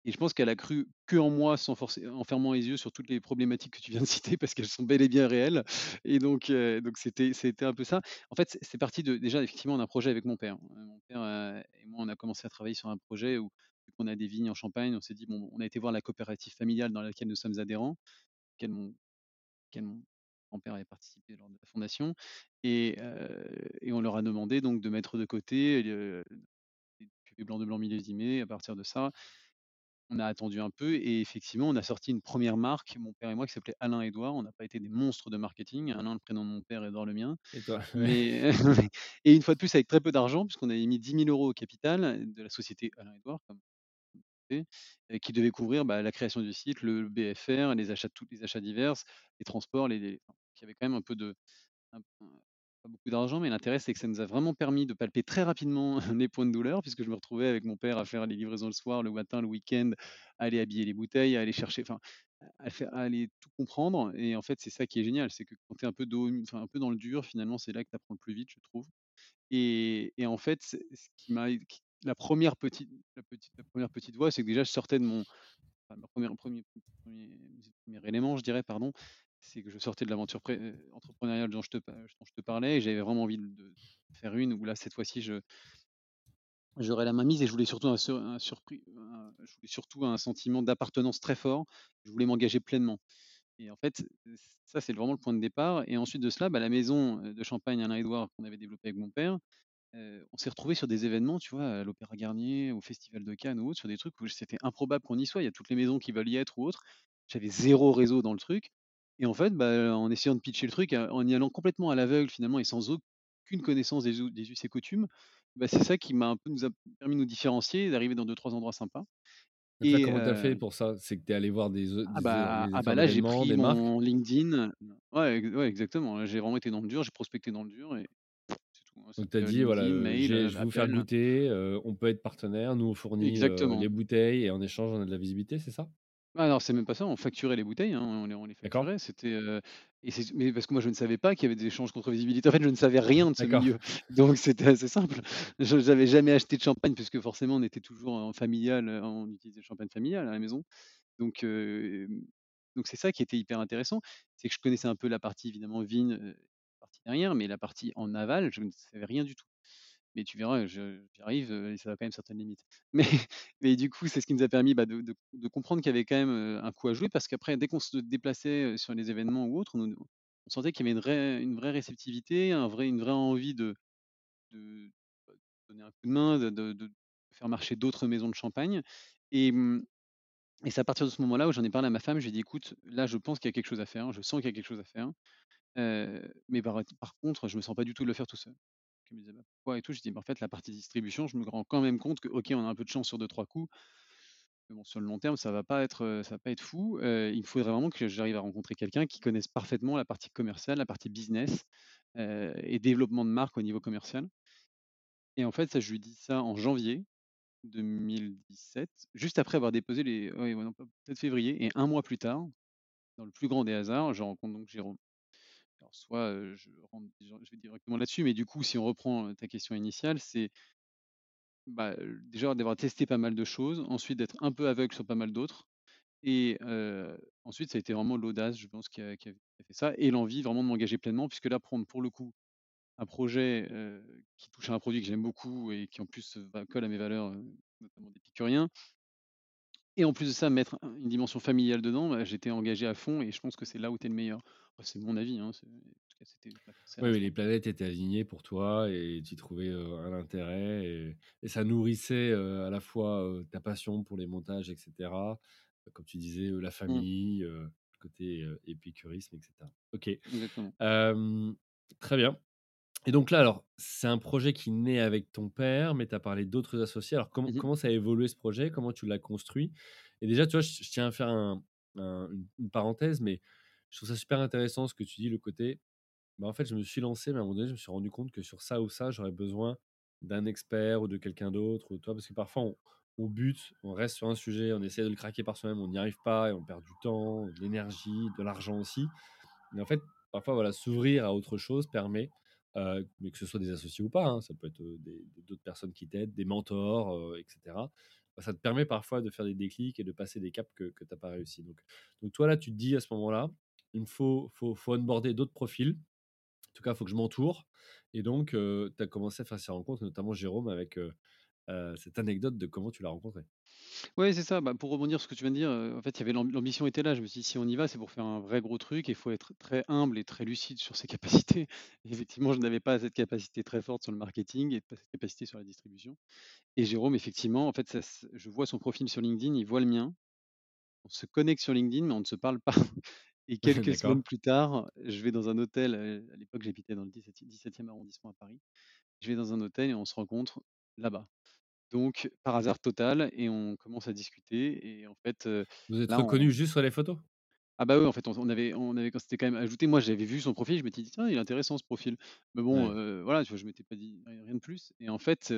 S1: Et je pense qu'elle a cru que en moi sans forcer en fermant les yeux sur toutes les problématiques que tu viens de <laughs> citer parce qu'elles sont bel et bien réelles et donc donc c'était c'était un peu ça. En fait, c'est parti de déjà effectivement d'un projet avec mon père. Heu, mon père, et moi, on a commencé à travailler sur un projet où qu'on a des vignes en Champagne, on s'est dit: «Bon» on a été voir la coopérative familiale dans laquelle nous sommes adhérents, auquel mon mon grand-père avait participé lors de la fondation et et on leur a demandé donc de mettre de côté, des cuvées blanc de blanc millésimées. À partir de ça, on a attendu un peu et effectivement, on a sorti une première marque, mon père et moi, qui s'appelait Alain Édouard. On n'a pas été des monstres de marketing. Alain, le prénom de mon père, Édouard, le mien.
S3: Et toi. <laughs>
S1: Mais <laughs> et une fois de plus, avec très peu d'argent, puisqu'on avait mis 10 000 euros au capital de la société Alain Édouard, comme qui devait couvrir, bah, la création du site, le BFR, les achats tous les achats divers, les transports, les les il y avait quand même un peu de un beaucoup d'argent, mais l'intérêt, c'est que ça nous a vraiment permis de palper très rapidement <laughs> les points de douleur, puisque je me retrouvais avec mon père à faire les livraisons le soir, le matin, le week-end, aller habiller les bouteilles, aller chercher, enfin, à aller tout comprendre. Et en fait, c'est ça qui est génial, c'est que quand tu es un peu dans le dur, finalement, c'est là que tu apprends le plus vite, je trouve. Et et en fait, ce qui m'a la première petite la petite la 1 petite voix, c'est que déjà je sortais de mon première premier premier premier élément, je dirais, pardon, c'est que je sortais de l'aventure heu, entrepreneuriale dont je te pa dont je te parlais et j'avais vraiment envie de faire une où là, cette fois-ci, j'aurais la main mise et je voulais surtout un un je voulais surtout un sentiment d'appartenance très fort. Je voulais m'engager pleinement et en fait, ça, c'est vraiment le point de départ et ensuite de cela, bah, la maison, heu, de champagne Alain Édouard qu'on avait développée avec mon père, on s'est retrouvés sur des événements, tu vois, à l'Opéra Garnier, au Festival de Cannes ou autre, sur des trucs où c'était improbable qu'on y soit. Il y a toutes les maisons qui veulent y être ou autre. J'avais zéro réseau dans le truc et en fait, bah, en essayant de pitcher le truc, heu, en y allant complètement à l'aveugle finalement et sans aucune connaissance des us des us et coutumes, bah, c'est ça qui m'a un peu nous a permis de nous différencier et d'arriver dans deux trois endroits sympas
S3: là,
S1: et
S3: comment tu as fait pour ça? C'est que tu es allé voir des
S1: ah
S3: des é
S1: bah
S3: des
S1: ah bah, là, j'ai pris
S3: des
S1: mon LinkedIn ouais, ouais, exactement. J'ai vraiment été dans le dur, j'ai prospecté dans le dur et c'est tout, hein.
S3: Donc tu as dit: «Voilà,
S1: mail, heu,
S3: je vais vous faire goûter, on peut être partenaire, nous on fournit, les bouteilles et en échange on a de la visibilité», c'est ça?
S1: Ah alors c'est même pas ça, on facturait les bouteilles, hein, on les on les
S3: D'accord.
S1: facturait. C'était, heu et c'est mais parce que moi je ne savais pas qu'il y avait des échanges contre visibilité. En fait, je ne savais rien de ce
S3: D'accord.
S1: milieu, donc c'était assez simple. Je j'avais jamais acheté de champagne puisque forcément on était toujours en familial, heu, on utilisait le champagne familial à la maison. Donc donc c'est ça qui était hyper intéressant, c'est que je connaissais un peu la partie évidemment vigne, heu, la partie derrière, mais la partie en aval, je ne savais rien du tout. Mais tu verras, je j'y arrive, heu, et ça a quand même certaines limites. <laughs> Mais du coup, c'est ce qui nous a permis, bah, de comprendre qu'il y avait quand même, heu, un coup à jouer parce qu'après dès qu'on se déplaçait, heu, sur les événements ou autres, on sentait qu'il y avait une vraie réceptivité, une vraie envie de de, bah, donner un coup de main, de faire marcher d'autres maisons de champagne et mmh et c'est à partir de ce moment-là où j'en ai parlé à ma femme, je lui ai dit: «Écoute, là, je pense qu'il y a quelque chose à faire, je sens qu'il y a quelque chose à faire, mais par par contre, je me sens pas du tout de le faire tout seul». Me «Bah, pourquoi?» et tout. Je dis: «Bah, en fait, la partie distribution, je me rends quand même compte que, OK, on a un peu de chance sur deux trois coups, mais bon, sur le long terme, ça va va pas être fou. Il faudrait vraiment que j'arrive à rencontrer quelqu'un qui connaisse parfaitement la partie commerciale, la partie business, et développement de marque au niveau commercial» et en fait, ça, je lui dis ça en janvier 2017, juste après avoir déposé les ouais, ouais, peut-être février et un mois plus tard, dans le plus grand des hasards, je rencontre donc Jérôme. Alors soit, je rentre vais directement là-dessus, mais du coup, si on reprend, ta question initiale, c'est Bah, déjà d'avoir testé pas mal de choses, ensuite d'être un peu aveugle sur pas mal d'autres et ensuite ça a été vraiment l'audace, je pense, qui a fait ça et l'envie vraiment de m'engager pleinement puisque là, prendre pour le coup un projet, qui touche à un produit que j'aime beaucoup et qui en plus, colle à mes valeurs, notamment d'épicurien et en plus de ça, mettre un une dimension familiale dedans, bah, j'étais engagé à fond et je pense que c'est là où tu es le meilleur. Après c'est mon avis, hein, c'était
S3: Oui, les planètes étaient alignées pour toi et tu y trouvais, un intérêt et et ça nourrissait, à la fois, ta passion pour les montages et cetera, euh, comme tu disais, la
S1: Mmh,
S3: famille, le côté, épicurisme et cetera. OK.
S1: exactement.
S3: Très bien et donc là, alors, c'est un projet qui naît avec ton père, mais tu as parlé d'autres associés. Alors comment
S1: Mmh
S3: comment ça a évolué ce projet? Comment tu l'as construit? Et déjà, tu vois, je je tiens à faire un un une une parenthèse, mais je trouve ça super intéressant ce que tu dis, le côté bah, en fait, je me suis lancé, mais à un moment donné, je me suis rendu compte que sur ça ou ça, j'aurais besoin d'un expert ou de quelqu'un d'autre ou toi, parce que parfois on, on bute, on reste sur un sujet, on essaie de le craquer par soi-même, on n'y arrive pas et on perd du temps, de l'énergie, de l'argent aussi. Mais en fait, parfois, voilà, s'ouvrir à autre chose permet, euh, mais que ce soit des associés ou pas, hein, ça peut être euh, d'autres personnes qui t'aident, des mentors, euh, etc. Ça te permet parfois de faire des déclics et de passer des caps que, que tu n'as pas réussi. Donc, donc toi, là, tu te dis à ce moment-là, il me faut, faut, faut onboarder d'autres profils en tout cas, il faut que je m'entoure. Et donc, tu as commencé à faire ces rencontres, notamment Jérôme, avec cette anecdote de comment tu l'as rencontré.
S1: Ouais, c'est ça. Bah, pour rebondir sur ce que tu viens de dire, en fait, il y avait l'amb l'ambition était là. Je me suis dit: «Si on y va, c'est pour faire un vrai gros truc il faut être très humble et très lucide sur ses <laughs> capacités». Et Effectivement, je n'avais pas cette capacité très forte sur le marketing et pas cette capacité sur la distribution. Et Jérôme, effectivement, en fait, ça je vois son profil sur LinkedIn, il voit le mien. On se connecte sur LinkedIn, mais on ne se parle pas. <laughs> Et <laughs> quelques semaines plus tard, je vais dans un hôtel, à l'époque, j'habitais dans le 17 17e arrondissement à Paris. Je vais dans un hôtel et on se rencontre là-bas. Donc par hasard total et on commence à discuter et en fait,
S3: Vous êtes
S1: là on
S3: reconnus juste sur les photos?
S1: ah bah, oui, en fait, on on avait on avait on s'était quand même ajouté. Moi, j'avais vu son profil, je m'étais dit: «Tiens, il est intéressant ce profil». Mais bon,
S3: Ouais,
S1: voilà, tu vois, je m'étais pas dit rien de plus et en fait,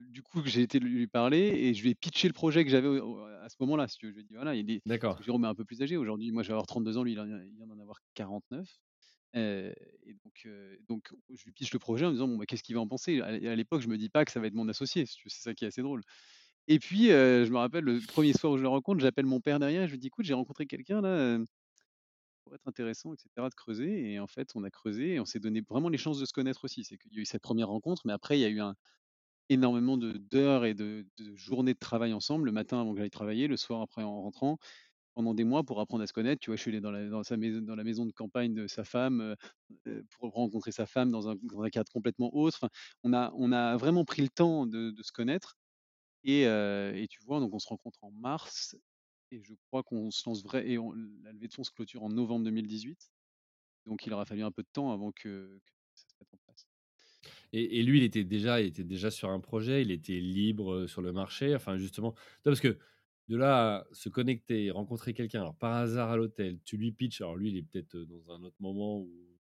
S1: du coup, j'ai été lui parler et je lui ai pitché le projet que j'avais à ce moment-là, si tu veux. Je lui ai dit: «Voilà, il est»
S3: d'accord.
S1: que Jérôme est un peu plus âgé aujourd'hui. Moi, je vais avoir 32 ans, lui, il en il vient d'en avoir 49. Heu et donc heu, donc je lui pitch le projet en me disant: «Bon, bah, qu'est-ce qu'il va en penser?» à l'époque, je me dis pas que ça va être mon associé, c'est ça qui est assez drôle. Et puis, heu, je me rappelle le premier soir où je le rencontre, j'appelle mon père derrière je lui dis: «Écoute, j'ai rencontré quelqu'un là, pourrait être intéressant et cetera de creuser» et en fait, on a creusé et on s'est donné vraiment les chances de se connaître aussi. C'est qu'il y a eu cette première rencontre, mais après il y a eu énormément d'heures et de de journées de travail ensemble, le matin avant que j'aille travailler, le soir après en rentrant pendant des mois pour apprendre à se connaître. Tu vois, je suis allé dans la sa maison dans la maison de campagne de sa femme, heu heu, pour rencontrer sa femme dans un cadre complètement autre. On a vraiment pris le temps de se connaître et heu et tu vois, donc on se rencontre en mars et je crois qu'on se lance vrai et on la levée de fonds se clôture en novembre 2018. Donc il aura fallu un peu de temps avant que ça se mette en place.
S3: Et, lui, il était déjà, il était déjà sur un projet, il était libre euh, sur le marché. Enfin, justement, parce que de là à se connecter, rencontrer quelqu'un, alors par hasard à l'hôtel, tu lui pitches. Alors lui, il est peut-être euh, dans un autre moment où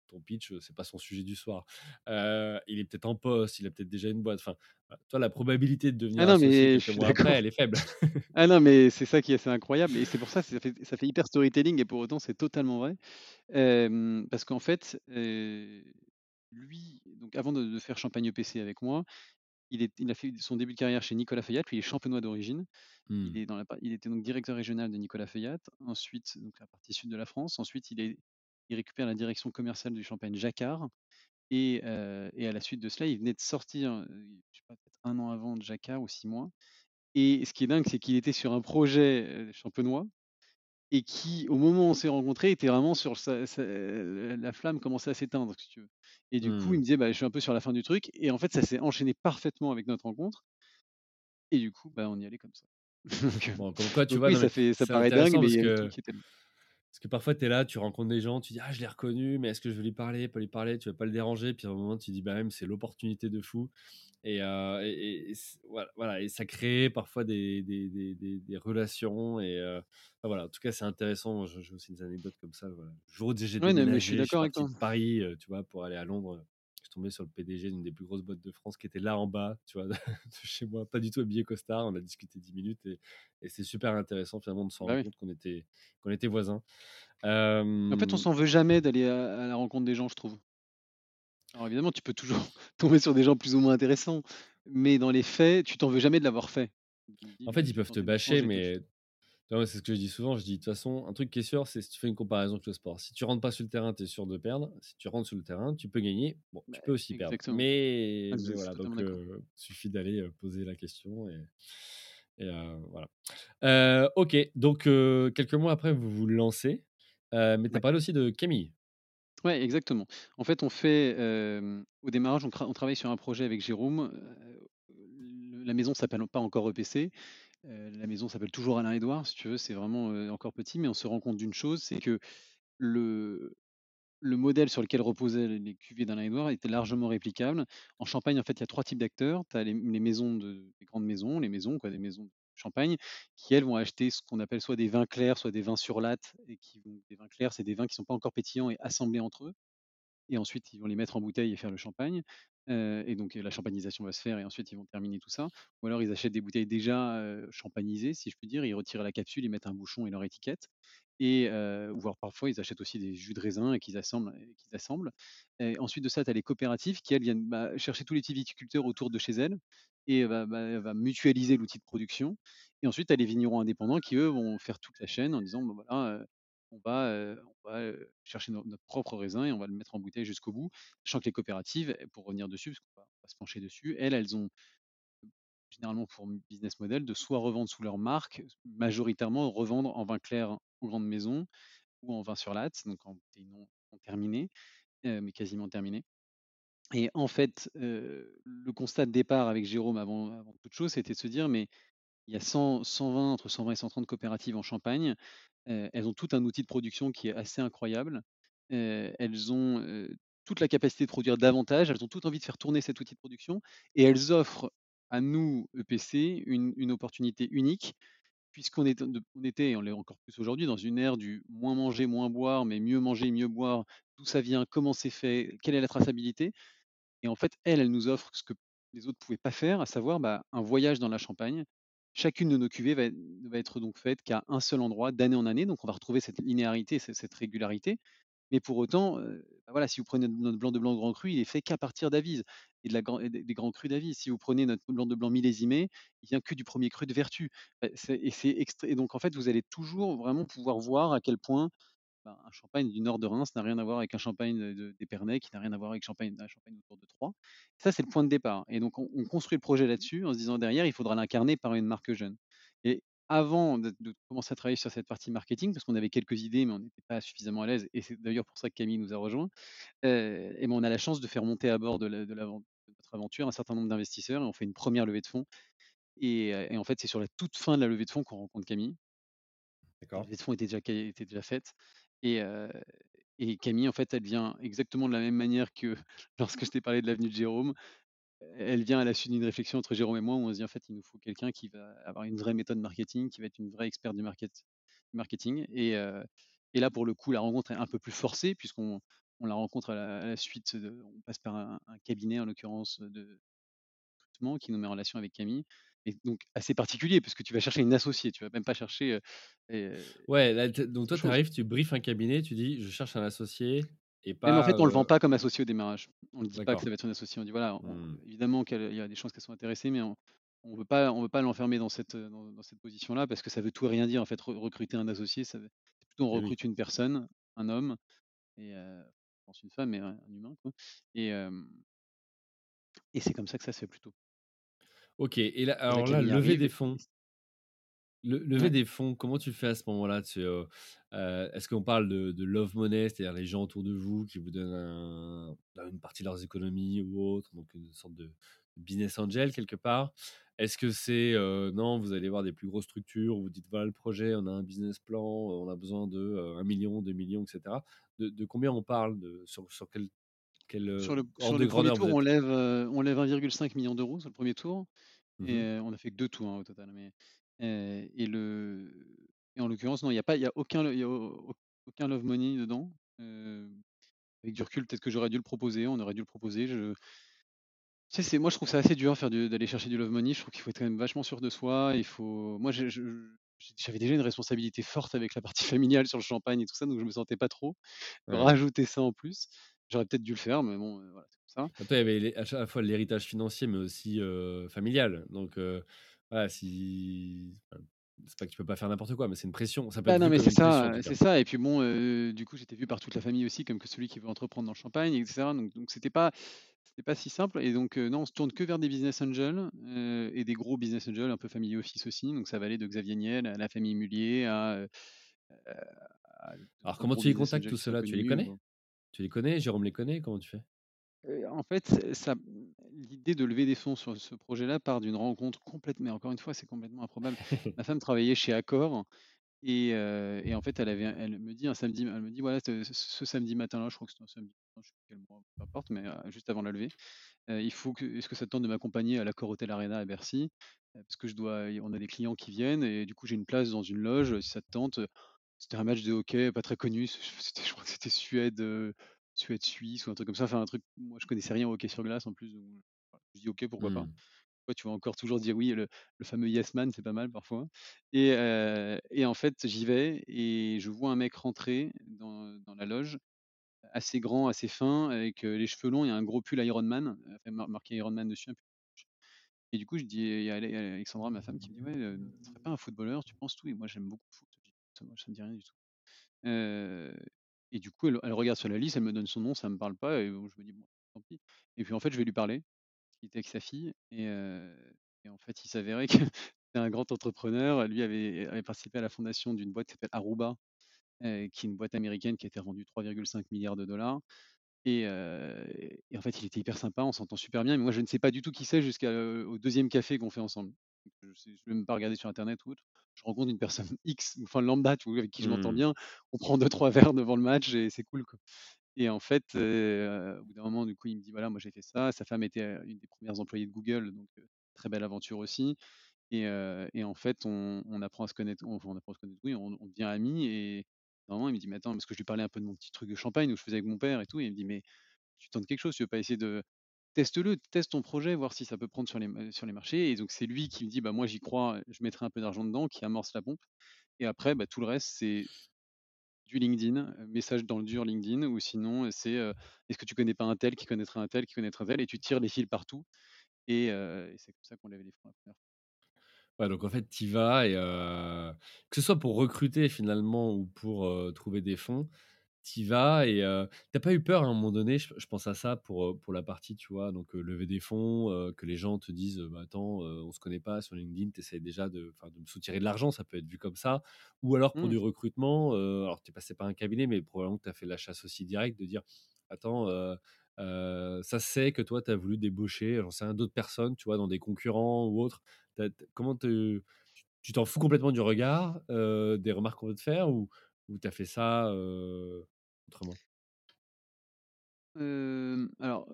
S3: ton pitch, euh, c'est pas son sujet du soir. Euh, il est peut-être en poste, il a peut-être déjà une boîte. Enfin, voilà. toi, la probabilité de
S1: Ah
S3: devenir
S1: non,
S3: associé
S1: mais je
S3: après, elle est faible. <laughs>
S1: Ah non, mais c'est ça qui est assez incroyable et c'est pour ça, ça fait ça fait hyper storytelling et pour autant c'est totalement vrai. Parce qu'en fait, lui, donc avant de de faire Champagne EPC avec moi, il est il a fait son début de carrière chez Nicolas Feuillatte. Lui, il est champenois d'origine. Il
S3: Hmm.
S1: est dans la par il était donc directeur régional de Nicolas Feuillatte. Ensuite, donc la partie sud de la France. Ensuite, il est il récupère la direction commerciale du champagne Jacquard et heu et à la suite de cela, il venait de sortir, heu, je sais pas, peut-être 1 an avant de Jacquard ou 6 mois et ce qui est dingue, c'est qu'il était sur un projet, heu, champenois et qui, au moment où on s'est rencontrés, était vraiment sur sa la flamme commençait à s'éteindre, si tu veux et du coup, il
S3: Hmm.
S1: me disait: «Bah, je suis un peu sur la fin du truc» et en fait, ça s'est enchaîné parfaitement avec notre rencontre et du coup, bah, on y allait comme ça. <laughs> Donc heu,
S3: Bon, comme quoi, tu
S1: donc
S3: vois,
S1: oui, ça fait ça paraît dingue, mais il
S3: parce
S1: y a une
S3: que Parce que parfois, tu es là, tu rencontres des gens, tu dis: «Ah, je l'ai reconnu, mais est-ce que je vais lui parler, pas lui parler?» tu vas pas le déranger, puis à un moment, tu dis: «Bah, même, c'est l'opportunité de fou» et voilà et ça crée parfois des des des des relations et enfin, voilà, en tout cas, c'est intéressant. J'ai aussi des anecdotes comme ça, voilà. Le jour où j'ai
S1: Ouais, mais je suis
S3: déménagé, je suis parti de Paris, tu vois, pour aller à Londres, tombé sur le PDG d'une des plus grosses boîtes de France qui était là en bas, tu vois, <laughs> de chez moi, pas du tout habillé costard. On a discuté 10 minutes et et c'est super intéressant finalement de se rendre
S1: oui.
S3: compte qu'on était qu'on était voisins.
S1: En fait, on s'en veut jamais d'aller à à la rencontre des gens, je trouve. Alors évidemment, tu peux toujours <laughs> tomber sur des gens plus ou moins intéressants, mais dans les faits, tu t'en veux jamais de l'avoir fait.
S3: En
S1: «Bah,
S3: fait, ils peuvent te bâcher, mais
S1: chose».
S3: tu vois, c'est ce que je dis souvent. Je dis: «De toute façon, un truc qui est sûr, c'est si tu fais une comparaison avec le sport. Si tu rentres pas sur le terrain, tu es sûr de perdre. Si tu rentres sur le terrain, tu peux gagner. Bon,
S1: Bah,
S3: tu peux aussi perdre. Mais
S1: Ah,
S3: mais voilà, donc suffit d'aller, poser la question et voilà». OK, donc quelques mois après, vous vous lancez, mais tu as
S1: Ouais.
S3: parlé aussi de Camille?
S1: Ouais, exactement. En fait, on fait, au démarrage, on on travaille sur un projet avec Jérôme, la maison s'appelle pas encore EPC, heu, la maison s'appelle toujours Alain Édouard, si tu veux, c'est vraiment, encore petit, mais on se rend compte d'une chose, c'est que le le modèle sur lequel reposaient les les cuvées d'Alain Édouard était largement réplicable. En Champagne, en fait, il y a 3 types d'acteurs. Tu as les maisons de grandes maisons, les maisons quoi, des maisons de champagne, qui elles vont acheter ce qu'on appelle soit des vins clairs, soit des vins sur latte et qui des vins clairs, c'est des vins qui sont pas encore pétillants et assemblés entre eux et ensuite ils vont les mettre en bouteille et faire le champagne. Et donc, la champagnisation va se faire et ensuite ils vont terminer tout ça. Ou alors ils achètent des bouteilles déjà, heu, champagnisées, si je puis dire. Ils retirent la capsule, ils mettent un bouchon et leur étiquette et voire parfois ils achètent aussi des jus de raisin et qu'ils assemblent ensuite de ça, tu as les coopératives qui elles viennent, bah, chercher tous les petits viticulteurs autour de chez elles et va va mutualiser l'outil de production. Et ensuite tu as les vignerons indépendants qui eux vont faire toute la chaîne en disant: «Bah, voilà, on va, chercher no notre propre raisin et on va le mettre en bouteille jusqu'au bout». Sachant que les coopératives, pour revenir dessus, parce qu'on va se pencher dessus, elles, elles ont généralement pour business model de soit revendre sous leur marque, majoritairement revendre en vin clair aux grandes maisons ou en vin sur latte, donc en bouteille non terminée, mais quasiment terminée. Et en fait, le constat de départ avec Jérôme avant avant toute chose, c'était de se dire: «Mais il y a 100 120, entre 120 et 130 coopératives en Champagne, elles ont tout un outil de production qui est assez incroyable. Elles ont, toute la capacité de produire davantage, elles ont toutes envie de faire tourner cet outil de production et elles offrent à nous, EPC, une opportunité unique puisqu'on était et on l'est encore plus aujourd'hui dans une ère du moins manger, moins boire, mais mieux manger, mieux boire. D'où ça vient? Comment c'est fait? Quelle est la traçabilité? Et en fait, elle, elle nous offre ce que les autres ne pouvaient pas faire, à savoir, bah, un voyage dans la Champagne. Chacune de nos cuvées va va être donc faite qu'à un seul endroit d'année en année, donc on va retrouver cette linéarité, ce cette régularité. Mais pour autant, heu, bah, voilà, si vous prenez notre blanc de blanc grand cru, il est fait qu'à partir d'Avize et des grands crus d'Avize. Si vous prenez notre blanc de blanc millésimé, il vient que du premier cru de Vertus. Bah, et donc en fait, vous allez toujours vraiment pouvoir voir à quel point ben, un champagne du nord de Reims n'a rien à voir avec un champagne d'Épernay, qui n'a rien à voir avec champagne un champagne autour de Troyes. Ça, c'est le point de départ et donc on on construit le projet là-dessus en se disant derrière, il faudra l'incarner par une marque jeune et avant de de commencer à travailler sur cette partie marketing, parce qu'on avait quelques idées, mais on n'était pas suffisamment à l'aise et c'est d'ailleurs pour ça que Camille nous a rejoints. Et ben, on a la chance de faire monter à bord de la de l'aven de notre aventure un certain nombre d'investisseurs et on fait une première levée de fonds et en fait, c'est sur la toute fin de la levée de fonds qu'on rencontre Camille. La levée de fonds était déjà ca était déjà faite et Camille, en fait, elle vient exactement de la même manière que <laughs> lorsque je t'ai parlé de l'avenue de Jérôme. Elle vient à la suite d'une réflexion entre Jérôme et moi où on se dit: «En fait, il nous faut quelqu'un qui va avoir une vraie méthode marketing, qui va être une vraie experte du market marketing» et là, pour le coup, la rencontre est un peu plus forcée puisqu'on on la rencontre à la suite on passe par un un cabinet, en l'occurrence, de recrutement qui nous met en relation avec Camille et donc assez particulier puisque tu vas chercher une associée, tu vas même pas chercher,
S3: Ouais, là, donc toi, tu arrives, tu briefes un cabinet, tu dis: «Je cherche un associé» et
S1: Même en
S3: pas,
S1: fait, on le vend pas comme associé au démarrage. On le dit pas que ça va être son associé. On dit voilà, on
S3: Mmh.
S1: évidemment qu'il y a des chances qu'elle soit intéressée, mais on on veut pas on veut pas l'enfermer dans cette, dans dans cette position-là parce que ça veut tout et rien dire en fait, re recruter un associé, ça veut plutôt on
S3: oui.
S1: recrute une personne, un homme et heu, je pense une femme, mais un un humain quoi et et c'est comme ça que ça se fait plutôt
S3: OK et là alors là,
S1: arrive
S3: des fonds le
S1: ouais.
S3: des fonds, comment tu fais à ce moment-là? Heu, est-ce qu'on parle de de love money, c'est-à-dire les gens autour de vous qui vous donnent un bah, une partie de leurs économies ou autre, donc une sorte de business angel quelque part? Est-ce que c'est, non, vous allez voir des plus grosses structures, vous dites: «Voilà le projet, on a un business plan, on a besoin de, heu, 1 000 000 2 000 000 et cetera». De de combien on parle? De sur sur quel quel,
S1: Sur le sur
S3: ordre
S1: le
S3: de
S1: 1er
S3: grandeur vous
S1: tour, on
S3: êtes?
S1: lève, on lève 1,5 000 000 sur le 1er tour
S3: Mmh
S1: et heu, on a fait que 2 tours, hein, au total, mais et le et en l'occurrence, non, il y a pas il y a aucun y a au aucun love money dedans. Avec du recul, peut-être que j'aurais dû le proposer, on aurait dû le proposer. Je tu sais, c'est moi, je trouve ça assez dur d'aller chercher du love money. Je trouve qu'il faut être quand même vachement sûr de soi. Il faut moi, j'avais déjà une responsabilité forte avec la partie <laughs> familiale sur le champagne et tout ça, donc je me sentais pas trop.
S3: Ouais.
S1: Rajouter ça en plus, j'aurais peut-être dû le faire, mais bon, heu, voilà, c'est comme ça.
S3: Toi, il y avait les à chaque fois l'héritage financier, mais aussi, familial. Donc, voilà, si enfin, c'est pas que tu peux pas faire n'importe quoi, mais c'est une pression. Ça peut
S1: Bah,
S3: être
S1: non, mais c'est ça,
S3: tout
S1: c'est ça et puis bon, du coup, j'étais vu par toute la famille aussi comme que celui qui veut entreprendre dans le champagne et cetera, donc donc c'était pas c'était pas si simple et donc non, on se tourne que vers des business angels, et des gros business angels un peu family office aussi, donc ça va aller de Xavier Niel à la famille Mullier à,
S3: Alors, comment tu les contactes
S1: sont
S3: ceux-là? Tu les connais? Tu les connais? Jérôme les connaît? Comment tu fais?
S1: En fait, ça mmh, l'idée de lever des fonds sur ce projet-là part d'une rencontre complète mais encore une fois, c'est complètement improbable. <laughs> Ma femme travaillait chez Accor et en fait, elle avait elle me dit un samedi, elle me dit: «Voilà, ce samedi matin-là», je crois que c'était un samedi matin, je sais quel mois, peu importe, mais juste avant la levée, il faut que est-ce que ça te tente de m'accompagner à l'Accor Hotel Arena à Bercy? Parce que je dois on a des clients qui viennent et du coup, j'ai une place dans une loge, si ça te tente, c'était un match de hockey pas très connu, je crois que c'était Suède, Suède-Suisse ou un truc comme ça, enfin un truc moi je connaissais rien au hockey sur glace en plus, donc voilà, je dis: «OK, pourquoi pas?»
S3: Mmh.
S1: Ouais, tu vas encore toujours dire oui, le le fameux yes man, c'est pas mal parfois et en fait, j'y vais et je vois un mec rentrer dans dans la loge, assez grand, assez fin, avec, les cheveux longs et un gros pull Iron Man, mar marqué Iron Man dessus, et du coup, je dis il y a Ale il y a Alexandra, ma femme, qui me dit: «Ouais, heu, ce serait pas un footballeur, tu penses?» tout? et moi j'aime beaucoup le foot. Je dis: «Ça moi, ça me dit rien du tout». Et du coup, elle regarde sur la liste, elle me donne son nom, ça me parle pas et je me dis: «Bon, tant pis» et puis en fait, je vais lui parler. Il était avec sa fille et et en fait, il s'avérait que <laughs> c'était un grand entrepreneur. Lui avait participé à la fondation d'une boîte qui s'appelle Aruba, qui est une boîte américaine qui a été revendue 3,5 000 000 $ et heu et en fait, il était hyper sympa, on s'entend super bien, mais moi, je ne sais pas du tout qui c'est jusqu'à, heu, au 2e café qu'on fait ensemble. Je sais je vais même pas regarder sur internet ou autre. Je rencontre une personne <laughs> X, enfin lambda, tu vois? Avec qui je m'entends
S3: Mmh.
S1: bien. On prend deux trois verres devant le match et c'est cool, quoi et en fait, heu, au bout d'un moment, du coup, il me dit: «Voilà, moi, j'ai fait ça». Sa femme était, heu, une des premières employées de Google, donc très belle aventure aussi et en fait, on on apprend à se connaître, on apprend à se connaître, oui, on on devient amis et moment, il me dit: «Mais attends» parce que je lui parlais un peu de mon petit truc de champagne, où je faisais avec mon père et tout et il me dit: «Mais tu tentes quelque chose, tu veux pas essayer de teste-le, teste ton projet, voir si ça peut prendre sur les sur les marchés» et donc c'est lui qui me dit: «Bah, moi, j'y crois, je mettrai un peu d'argent dedans», qui amorce la pompe et après, bah, tout le reste, c'est du LinkedIn, message dans le dur LinkedIn ou sinon, c'est, «Est-ce que tu connais pas un tel qui connaîtrait un tel qui connaîtrait un tel?» et tu tires les fils partout et c'est comme ça qu'on lève les fonds la 1re fois.
S3: Ouais, donc en fait, tu y vas et que ce soit pour recruter finalement ou pour, trouver des fonds, tu vas et t'as pas eu peur à un moment donné, je, pense à ça pour, pour la partie, tu vois, donc lever des fonds, que les gens te disent, bah, attends, on se connaît pas sur LinkedIn, tu essaies déjà de, de me soutirer de l'argent, ça peut être vu comme ça, ou alors pour
S1: Mmh.
S3: du recrutement, alors tu es passé par un cabinet, mais probablement que tu as fait la chasse aussi directe, de dire, attends, ça c'est que toi, tu as voulu débaucher, j'en sais rien, d'autres personnes, tu vois, dans des concurrents ou autres. comment te, tu t'en fous complètement du regard, des remarques qu'on veut te faire, ou, ou tu as fait ça autrement?
S1: Alors,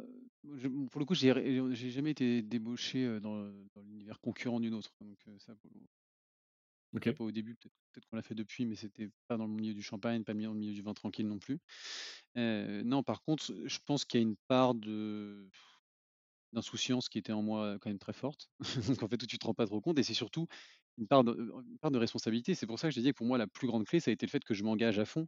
S1: je pour le coup, j'ai jamais été débauché, dans, dans l'univers concurrent d'une autre, donc ça pour le en tout cas
S3: OK.
S1: pas au début, peut-être qu'on l'a fait depuis, mais c'était pas dans le milieu du champagne, pas dans le milieu du vin tranquille non plus. Non, par contre, je pense qu'il y a une part de d'insouciance qui était en moi, quand même très forte. <laughs> Donc en fait, où tu te rends pas trop compte et c'est surtout une part de, une part de responsabilité. C'est pour ça que je disais que pour moi, la plus grande clé, ça a été le fait que je m'engage à fond,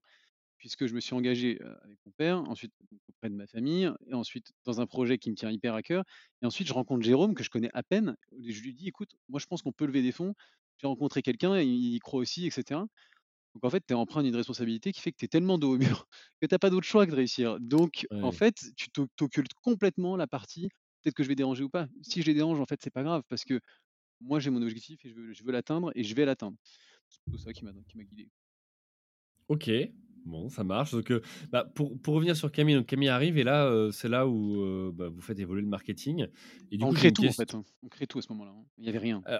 S1: puisque je me suis engagé, avec mon père, ensuite auprès de ma famille et ensuite dans un projet qui me tient hyper à cœur et ensuite je rencontre Jérôme que je connais à peine et je lui dis: «Écoute, moi je pense qu'on peut lever des fonds». J'ai rencontré quelqu'un, il y croit aussi et cetera. Donc en fait, tu es empreint d'une responsabilité qui fait que tu es tellement dos au mur <laughs> que tu as pas d'autre choix que de réussir. Donc en fait, tu t'oc t'occultes complètement la partie: «Peut-être que je vais déranger ou pas». Si je les dérange, en fait, c'est pas grave parce que moi j'ai mon objectif et je veux je veux l'atteindre et je vais l'atteindre. C'est plutôt ça qui m'a guidé.
S3: OK, bon, ça marche. Donc, heu, bah, pour pour revenir sur Camille, donc Camille arrive et là, heu, c'est là où, heu, bah, vous faites évoluer le marketing et du
S1: On
S3: coup,
S1: crée tout en fait, hein. On crée tout à ce moment-là, hein. Il y avait rien.
S3: heu,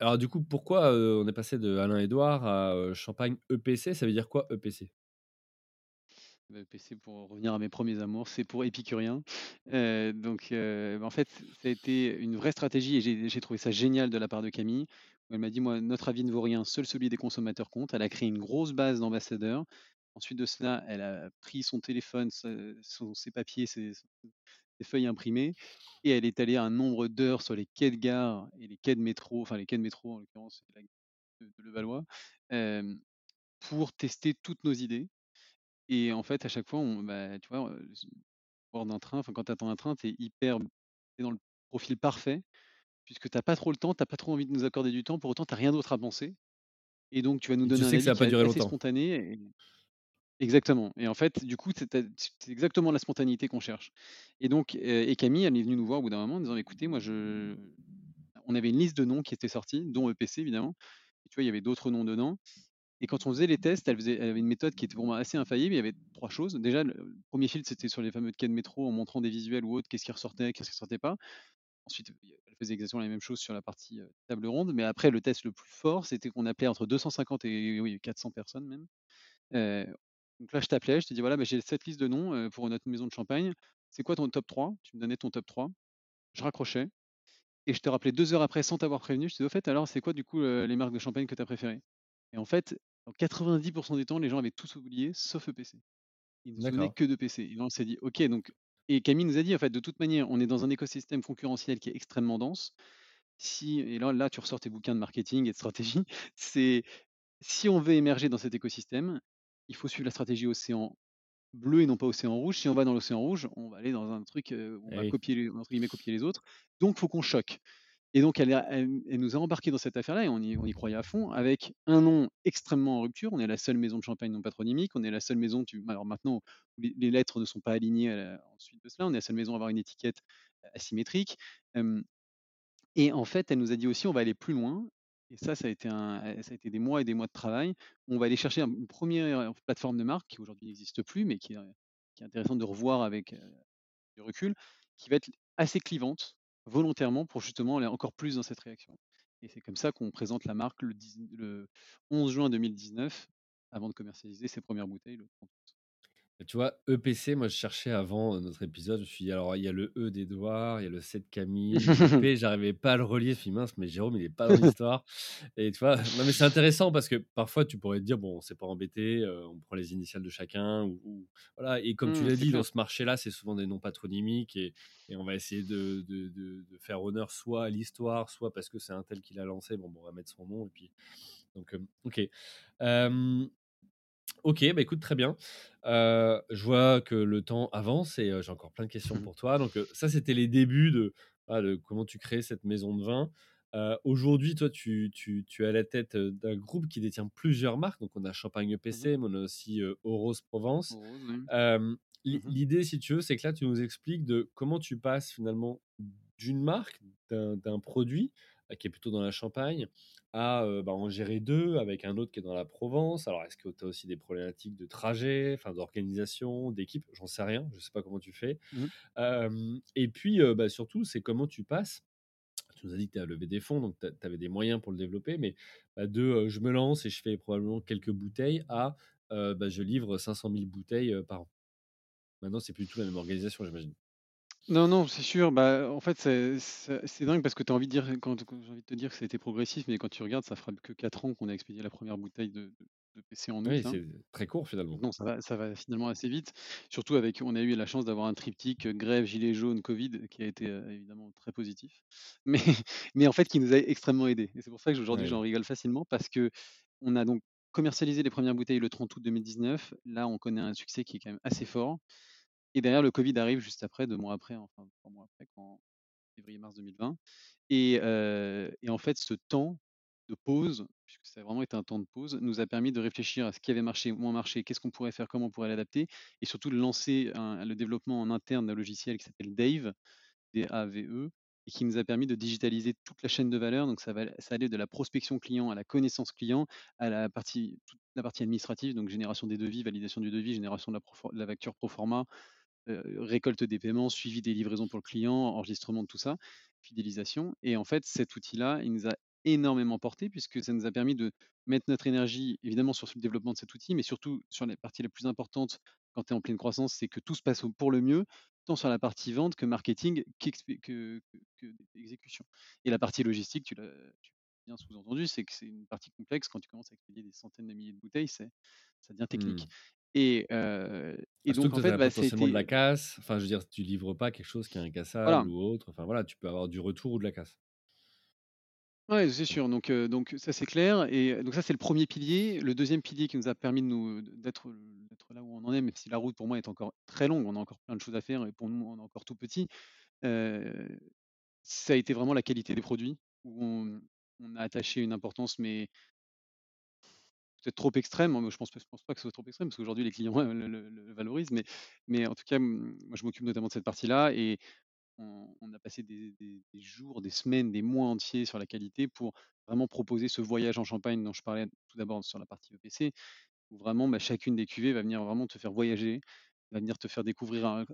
S3: alors du coup, pourquoi, on est passé de Alain Edouard à, Champagne EPC? Ça veut dire quoi EPC?
S1: Bah, EPC pour revenir à mes premiers amours, c'est pour épicurien. Donc en fait, ça a été une vraie stratégie et j'ai trouvé ça génial de la part de Camille. Elle m'a dit: «Moi, notre avis ne vaut rien, seul celui des consommateurs compte». Elle a créé une grosse base d'ambassadeurs. Ensuite de cela, elle a pris son téléphone, ses papiers, ses feuilles imprimées et elle est allée un nombre d'heures sur les quais de gare et les quais de métro, enfin les quais de métro en l'occurrence, de de Levallois, pour tester toutes nos idées et en fait, à chaque fois, on bah, tu vois, bord d'un train, enfin, quand tu attends un train, tu es hyper tu es dans le profil parfait puisque tu as pas trop le temps, tu as pas trop envie de nous accorder du temps, pour autant, tu as rien d'autre à penser et donc tu vas nous
S3: Et tu
S1: donner un
S3: sais que ça
S1: avis
S3: va
S1: qui
S3: pas
S1: est
S3: durer
S1: assez
S3: longtemps?
S1: spontané et exactement et en fait, du coup, c'est exactement la spontanéité qu'on cherche et donc et Camille, elle est venue nous voir au bout d'un moment en disant: «Écoutez, moi, je» on avait une liste de noms qui était sortie, dont EPC évidemment. Et tu vois, il y avait d'autres noms dedans et quand on faisait les tests, elle avait une méthode qui était pour moi assez infaillible. Il y avait 3 choses. Déjà, le 1er filtre, c'était sur les fameux quais de métro en montrant des visuels ou autres, qu'est-ce qui ressortait, qu'est-ce qui ressortait pas. Ensuite, elle faisait exactement la même chose sur la partie, table ronde, mais après le test le plus fort, c'était qu'on appelait entre 250 et oui 400 personnes même. Donc là, je t'appelais, je te dis: «Voilà, bah, j'ai cette liste de noms, pour notre maison de champagne. C'est quoi ton top 3?» Tu me donnais ton top 3. Je raccrochais et je te rappelais 2 heures après sans t'avoir prévenu. Je te dis: «Au fait, alors, c'est quoi du coup, les marques de champagne que tu as préférées?» Et en fait, dans 90% des temps, les gens avaient tous oublié sauf EPC. Ils ne
S3: D'accord.
S1: que d'EPC et là, on s'est dit: «OK», donc et Camille nous a dit: «En fait, de toute manière, on est dans un écosystème concurrentiel qui est extrêmement dense. Si» et là là, tu ressors tes bouquins de marketing et de stratégie. <laughs> C'est si on veut émerger dans cet écosystème, il faut suivre la stratégie océan bleu et non pas océan rouge. Si on va dans l'océan rouge, on va aller dans un truc, où on va copier les entre guillemets «copier les autres», donc faut qu'on choque et donc elle nous a embarqués dans cette affaire-là et on y on croyait à fond avec un nom extrêmement en rupture. On est la seule maison de champagne non patronymique. On est la seule maison alors maintenant, les lettres ne sont pas alignées, heu, ensuite de cela. On est la seule maison à avoir une étiquette asymétrique, hem et en fait, elle nous a dit aussi: «On va aller plus loin» et ça, ça a été été des mois et des mois de travail. On va aller chercher un une 1re plateforme de marque qui aujourd'hui n'existe plus, mais qui est intéressante de revoir avec, heu, du recul, qui va être assez clivante, volontairement pour justement aller encore plus dans cette réaction et c'est comme ça qu'on présente la marque le dix le 11 juin 2019 avant de commercialiser ses 1res bouteilles le 30 août.
S3: Et tu vois, EPC, moi, je cherchais avant, heu, notre épisode, je me suis dit: «Alors, il y a le E d'Édouard, il y a le C de Camille, le P», <laughs> j'arrivais pas à le relier. Je me suis dit: «Mince, mais Jérôme, il est pas dans l'histoire» et tu vois? <laughs> Non, mais c'est intéressant parce que parfois, tu pourrais te dire: «Bon, on s'est pas embêté, heu, on prend les initiales de chacun ou ou» voilà et comme tu
S1: Mmh,
S3: l'as dit, dans ce marché-là, c'est souvent des noms patronymiques et et on va essayer de de de de faire honneur soit à l'histoire, soit parce que c'est untel qui l'a lancé. Bon, on va mettre son nom et puis donc hem, OK. OK, bah, écoute, très bien. Je vois que le temps avance et j'ai encore plein de questions pour toi donc ça, c'était les débuts de, voilà, de comment tu crées cette maison de vin. Aujourd'hui, toi, tu tu tu es à la tête, d'un groupe qui détient plusieurs marques. Donc on a Champagne
S1: Mmh mh.
S3: EPC, mais on a aussi, Oros Provence.
S1: Mmh
S3: l'i
S1: mh.
S3: l'idée, si tu veux, c'est que là, tu nous expliques de comment tu passes finalement d'une marque, d'un produit, qui est plutôt dans la Champagne, à, heu, bah, en gérer 2 avec un autre qui est dans la Provence. Alors, est-ce que tu as aussi des problématiques de trajet, enfin d'organisation, d'équipe? J'en sais rien, je sais pas comment tu fais.
S1: Mmh
S3: et puis, bah, surtout, c'est comment tu passes tu nous as dit que tu as levé des fonds, donc tu avais des moyens pour le développer, mais bah, de, je me lance et je fais probablement quelques bouteilles à, je livre 500 000 bouteilles, par an. Maintenant, c'est plus du tout la même organisation, j'imagine?
S1: Non, non, c'est sûr. Bah, en fait, c'est c'est c'est dingue parce que tu as envie de dire quand quand j'ai envie de te dire que ça a été progressif, mais quand tu regardes, ça fera que 4 ans qu'on a expédié la première bouteille de de de PC en août,
S3: Oui,
S1: là.
S3: c'est très court finalement.
S1: Non, ça va ça va finalement assez vite. Surtout avec on a eu la chance d'avoir un triptyque, heu, grève, gilets jaunes, covid qui a été, heu, évidemment très positif. <laughs> Mais mais en fait qui nous a extrêmement aidés et c'est pour ça qu'aujourd'hui
S3: Ouais.
S1: j'en rigole facilement parce qu'on a donc commercialisé les premières bouteilles le 30 août 2019. Là, on connaît un succès qui est quand même assez fort et derrière le covid arrive juste après, 2 mois après, enfin 3 mois après, quand février-mars 2020 et en fait ce temps de pause, puisque ça a vraiment été un temps de pause, nous a permis de réfléchir à ce qui avait marché, moins marché, qu'est-ce qu'on pourrait faire, comment on pourrait l'adapter et surtout de lancer le développement en interne d'un logiciel qui s'appelle Dave, D-A-V-E et qui nous a permis de digitaliser toute la chaîne de valeur. Donc ça va ça allait de la prospection client à la connaissance client, à la partie toute la partie administrative, donc génération des devis, validation du devis, génération de la de la facture pro forma, récolte des paiements, suivi des livraisons pour le client, enregistrement de tout ça, fidélisation. Et en fait, cet outil-là, il nous a énormément porté puisque ça nous a permis de mettre notre énergie, évidemment, sur le développement de cet outil, mais surtout sur les parties les plus importantes quand tu es en pleine croissance, c'est que tout se passe pour le mieux, tant sur la partie vente que marketing qu'expé que que que exécution. Et la partie logistique, tu l'as bien sous-entendu, c'est que c'est une partie complexe. Quand tu commences à expédier des centaines de milliers de bouteilles, ça devient technique.
S3: Mmh.
S1: Et heu et donc en fait, bah,
S3: potentiellement de la casse. Enfin, je veux dire, tu livres pas quelque chose qui est incassable
S1: voilà.
S3: ou autre. Enfin voilà, tu peux avoir du retour ou de la casse.
S1: Ouais, c'est sûr, donc donc ça, c'est clair et donc ça, c'est le premier pilier. Le deuxième pilier qui nous a permis de nous d'être d'être là où on en est, même si la route pour moi est encore très longue, on a encore plein de choses à faire et pour nous, on est encore tout petit. Ça a été vraiment la qualité des produits où on on a attaché une importance, mais peut-être trop extrême. Moi, je pense pense pas que ce soit trop extrême parce qu'aujourd'hui les clients <laughs> le le valorisent, mais mais en tout cas, mmh, moi, je m'occupe notamment de cette partie-là et on a passé des jours, des semaines, des mois entiers sur la qualité pour vraiment proposer ce voyage en Champagne dont je parlais tout d'abord sur la partie EPC, où vraiment, bah, chacune des cuvées va venir vraiment te faire voyager, va venir te faire découvrir un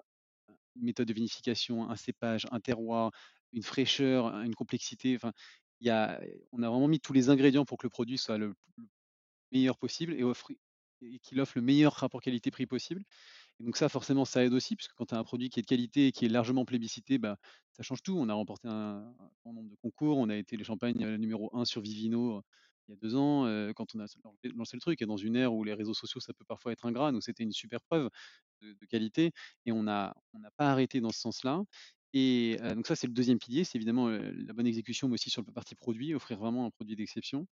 S1: une méthode de vinification, un cépage, un terroir, une fraîcheur, un une complexité. Enfin, y a on a vraiment mis tous les ingrédients pour que le produit soit le le meilleur possible et offri et qu'il offre le meilleur rapport qualité-prix possible donc ça, forcément, ça aide aussi puisque quand tu as un produit qui est de qualité et qui est largement plébiscité, bah, ça change tout. On a remporté un grand nombre de concours, on a été les champagnes, heu, numéro 1 sur Vivino, heu, il y a 2 ans, heu, quand on a lancé le truc et dans une ère où les réseaux sociaux, ça peut parfois être ingrat, donc c'était une super preuve de qualité et on n'a pas arrêté dans ce sens-là et donc ça, c'est le deuxième pilier, c'est évidemment, la bonne exécution, mais aussi sur la partie produit, offrir vraiment un produit d'exception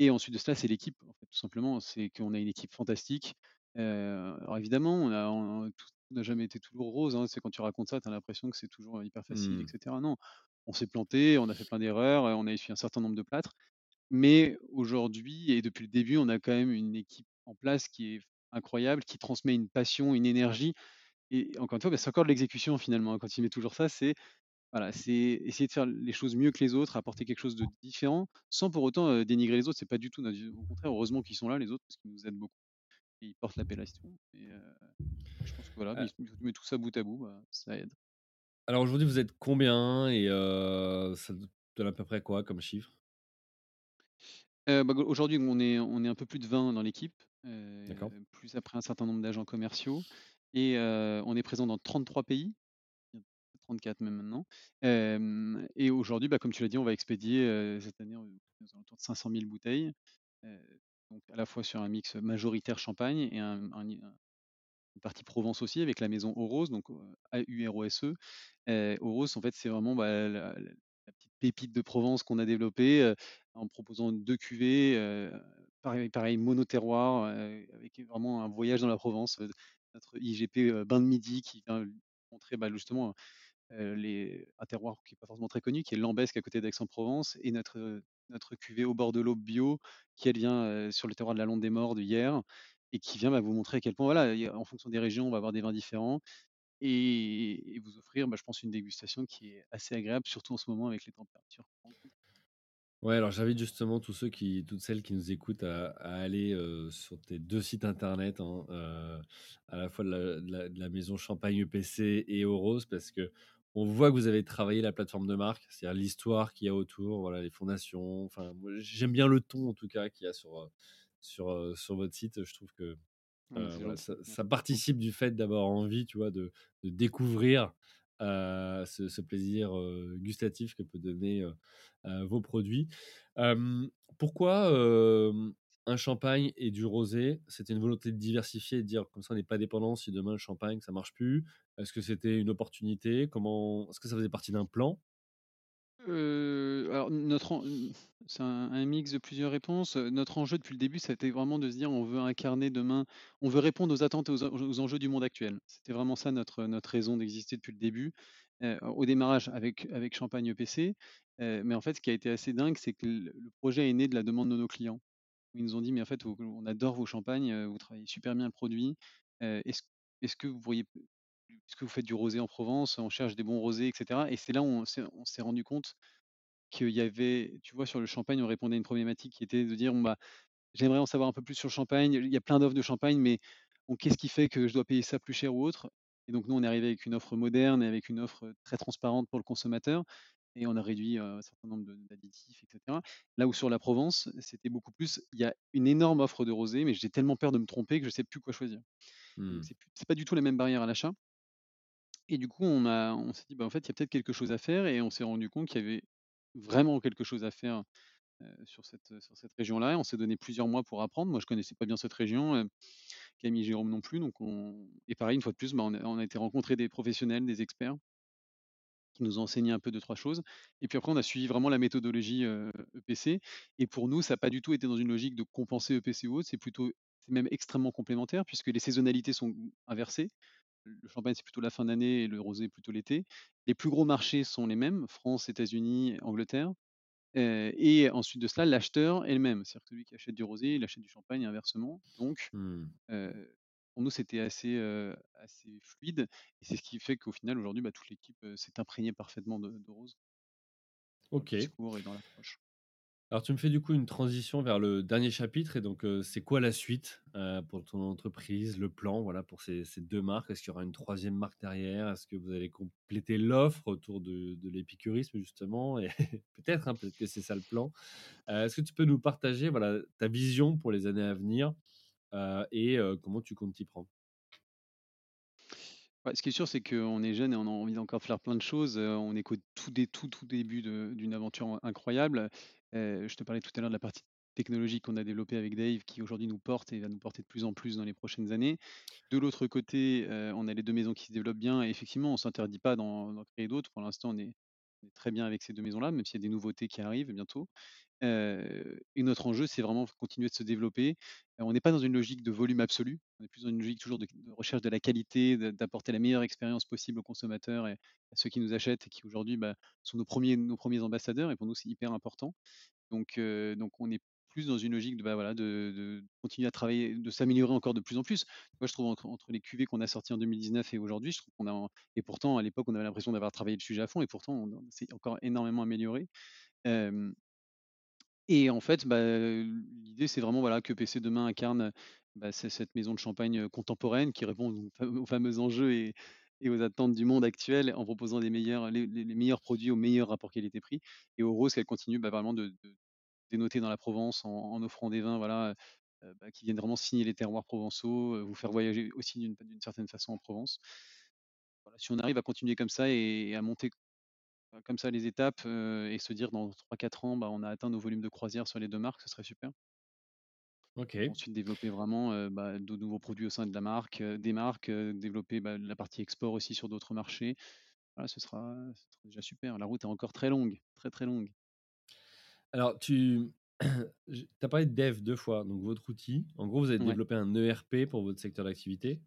S1: et ensuite de cela, c'est l'équipe, en fait, tout simplement. C'est qu'on a une équipe fantastique. Heu, alors évidemment, on n'a jamais été toujours rose, hein. C'est quand tu racontes ça, tu as l'impression que c'est toujours hyper facile
S3: Mmh.
S1: cetera. Non, on s'est planté, on a fait plein d'erreurs, on a essuyé un certain nombre de plâtres, mais aujourd'hui et depuis le début, on a quand même une équipe en place qui est incroyable, qui transmet une passion, une énergie et encore une fois, bah, c'est encore de l'exécution finalement, hein. Quand il met toujours ça, c'est voilà, c'est essayer de faire les choses mieux que les autres, apporter quelque chose de différent, sans pour autant, dénigrer les autres. C'est pas du tout notre vie au contraire, heureusement qu'ils sont là les autres parce qu'ils nous aident beaucoup et ils portent l'appellation et heu, je pense que voilà,
S3: Heu,
S1: mais mets tout ça bout à bout, bah, ça aide.
S3: alors aujourd'hui, vous êtes combien et ça donne à peu près quoi comme chiffre?
S1: Bah, aujourd'hui, on est on est un peu plus de 20 dans l'équipe, plus après un certain nombre d'agents commerciaux et on est présent dans 33 pays, 34 même maintenant. Et aujourd'hui, bah, comme tu l'as dit, on va expédier, cette année, aux alentours de 500 000 bouteilles, donc à la fois sur un mix majoritaire champagne et une partie Provence aussi avec la maison Auros, donc A-U-R-O-S-E. Heu, Auros, en fait, c'est vraiment, bah, la petite pépite de Provence qu'on a développée, en proposant 2 cuvées, pareil pareil mono terroir, heu, avec vraiment un voyage dans la Provence, notre IGP, bain de midi qui vient montrer, bah, justement les un terroir qui est pas forcément très connu, qui est Lambesc à côté d'Aix-en-Provence et notre, heu, notre cuvée Au bord de l'eau bio qui elle vient, heu, sur le terroir de la Londe des Morts de Hyères et qui vient, bah, vous montrer à quel point voilà, en fonction des régions, on va avoir des vins différents et vous offrir, bah, je pense une dégustation qui est assez agréable, surtout en ce moment avec les températures.
S3: Ouais, alors j'invite justement tous ceux qui toutes celles qui nous écoutent à aller, sur tes 2 sites internet, hein, à la fois de la maison Champagne EPC et Orose parce qu'on voit que vous avez travaillé la plateforme de marque, c'est-à-dire l'histoire qu'il y a autour, voilà, les fondations, enfin j'aime bien le ton en tout cas qu'il y a sur, sur, heu, sur votre site. Je trouve que,
S1: Ah
S3: voilà, ça participe du fait d'avoir envie, tu vois, de de découvrir, ce ce plaisir, gustatif que peut donner, vos produits. Pourquoi, un champagne et du rosé? C'était une volonté de diversifier de dire: «Comme ça, on n'est pas dépendant si demain le champagne, ça marche plus». Est-ce que c'était une opportunité? Comment est-ce que ça faisait partie d'un plan?
S1: Notre c'est un mix de plusieurs réponses. Notre enjeu depuis le début, ça a été vraiment de se dire: «On veut incarner demain on veut répondre aux attentes et aux en aux enjeux du monde actuel». C'était vraiment ça notre, raison d'exister depuis le début. Au démarrage avec Champagne EPC, mais en fait, ce qui a été assez dingue, c'est que le projet est né de la demande de nos clients. Ils nous ont dit: «Mais en fait, on adore vos champagnes, vous travaillez super bien le produit, est-ce est-ce que vous que vous faites du rosé en Provence? On cherche des bons rosés» et cetera? Et c'est là où on s'est rendu compte qu'il y avait tu vois, sur le champagne, on répondait à une problématique qui était de dire: «Bon, bah, j'aimerais en savoir un peu plus sur le champagne. Il y a plein d'offres de champagne, mais qu'est-ce qui fait que je dois payer ça plus cher ou autre?» et donc nous, on est arrivé avec une offre moderne et avec une offre, très transparente pour le consommateur et on a réduit, un certain nombre d'additifs et cetera. Là où sur la Provence, c'était beaucoup plus il y a une énorme offre de rosé, mais j'ai tellement peur de me tromper que je sais plus quoi choisir.
S3: Mmh.
S1: c'est pas du tout la même barrière à l'achat et du coup, on a on s'est dit: «Bah, en fait, il y a peut-être quelque chose à faire» et on s'est rendu compte qu'il y avait vraiment quelque chose à faire, sur cette, sur cette région-là on s'est donné plusieurs mois pour apprendre. Moi, je connaissais pas bien cette région, heu, Camille et Jérôme non plus, donc on et pareil, une fois de plus, bah, on a on a été rencontrer des professionnels, des experts qui nous ont enseigné un peu deux trois choses et puis après on a suivi vraiment la méthodologie, EPC et pour nous, ça a pas du tout été dans une logique de compenser EPC ou autre, c'est plutôt c'est même extrêmement complémentaire puisque les saisonnalités sont inversées. Le champagne, c'est plutôt la fin d'année et le rosé plutôt l'été. Les plus gros marchés sont les mêmes, France, États-Unis, Angleterre, et ensuite de cela, l'acheteur est le même. C'est-à-dire que celui qui achète du rosé, il achète du champagne et inversement. Donc,
S3: Mmh.
S1: Pour nous, c'était assez, fluide et c'est ce qui fait qu'au final, aujourd'hui, bah, toute l'équipe, s'est imprégnée parfaitement de de rose dans le
S3: OK.
S1: discours et dans l'approche.
S3: Alors tu me fais du coup une transition vers le dernier chapitre et donc, c'est quoi la suite, pour ton entreprise? Le plan, voilà, pour ces ces 2 marques? Est-ce qu'il y aura une troisième marque derrière? Est-ce que vous allez compléter l'offre autour de de l'épicurisme justement? Et <laughs> peut-être, hein, peut-être que c'est ça le plan. Est-ce que tu peux nous partager, voilà, ta vision pour les années à venir, et heu, comment tu comptes t'y prendre?
S1: Ce qui est sûr, c'est qu'on est jeune et on a envie d'encore faire plein de choses. On est qu'au tout tout, début d'une aventure incroyable. Heu, je te parlais tout à l'heure de la partie technologique qu'on a développée avec Dave, qui aujourd'hui nous porte et va nous porter de plus en plus dans les prochaines années. De l'autre côté, on a les 2 maisons qui se développent bien et effectivement, on s'interdit pas d'en créer d'autres. Pour l'instant, on est très bien avec ces 2 maisons-là, même s'il y a des nouveautés qui arrivent bientôt. Et notre enjeu, c'est vraiment continuer de se développer. On n'est pas dans une logique de volume absolu, on est plus dans une logique toujours de recherche de la qualité, d'apporter la meilleure expérience possible aux consommateurs et à ceux qui nous achètent et qui aujourd'hui, bah, sont nos premiers nos premiers ambassadeurs et pour nous, c'est hyper important. Donc heu, donc on est plus dans une logique de, bah, voilà, de continuer à travailler, de s'améliorer encore de plus en plus. Moi, je trouve entre les cuvées qu'on a sorties en 2019 et aujourd'hui, je trouve qu'on a et pourtant à l'époque, on avait l'impression d'avoir travaillé le sujet à fond et pourtant on s'est encore énormément amélioré. Et en fait, bah, l'idée, c'est vraiment, voilà, que PC demain incarne, bah, cette maison de champagne, contemporaine qui répond aux fameux enjeux et aux attentes du monde actuel en proposant les meilleurs produits au meilleur rapport qualité-prix et aux roses qu'elle continue, bah, vraiment de de dénoter dans la Provence en en offrant des vins, voilà, heu bah, qui viennent vraiment signer les terroirs provençaux, vous faire voyager aussi d'une certaine façon en Provence. Voilà, si on arrive à continuer comme ça et et à monter Heu, comme ça les étapes, et se dire dans trois quatre ans, bah, on a atteint nos volumes de croisière sur les 2 marques, ce serait super. Ensuite développer vraiment, bah, de nouveaux produits au sein de la marque, des marques, développer, bah, la partie export aussi sur d'autres marchés. Voilà, ce sera ce sera déjà super. La route est encore très longue, très, très longue.
S3: Alors <clears throat> tu as parlé de dev 2 fois, donc votre outil. En gros, vous avez
S1: Ouais.
S3: développé un ERP pour votre secteur d'activité?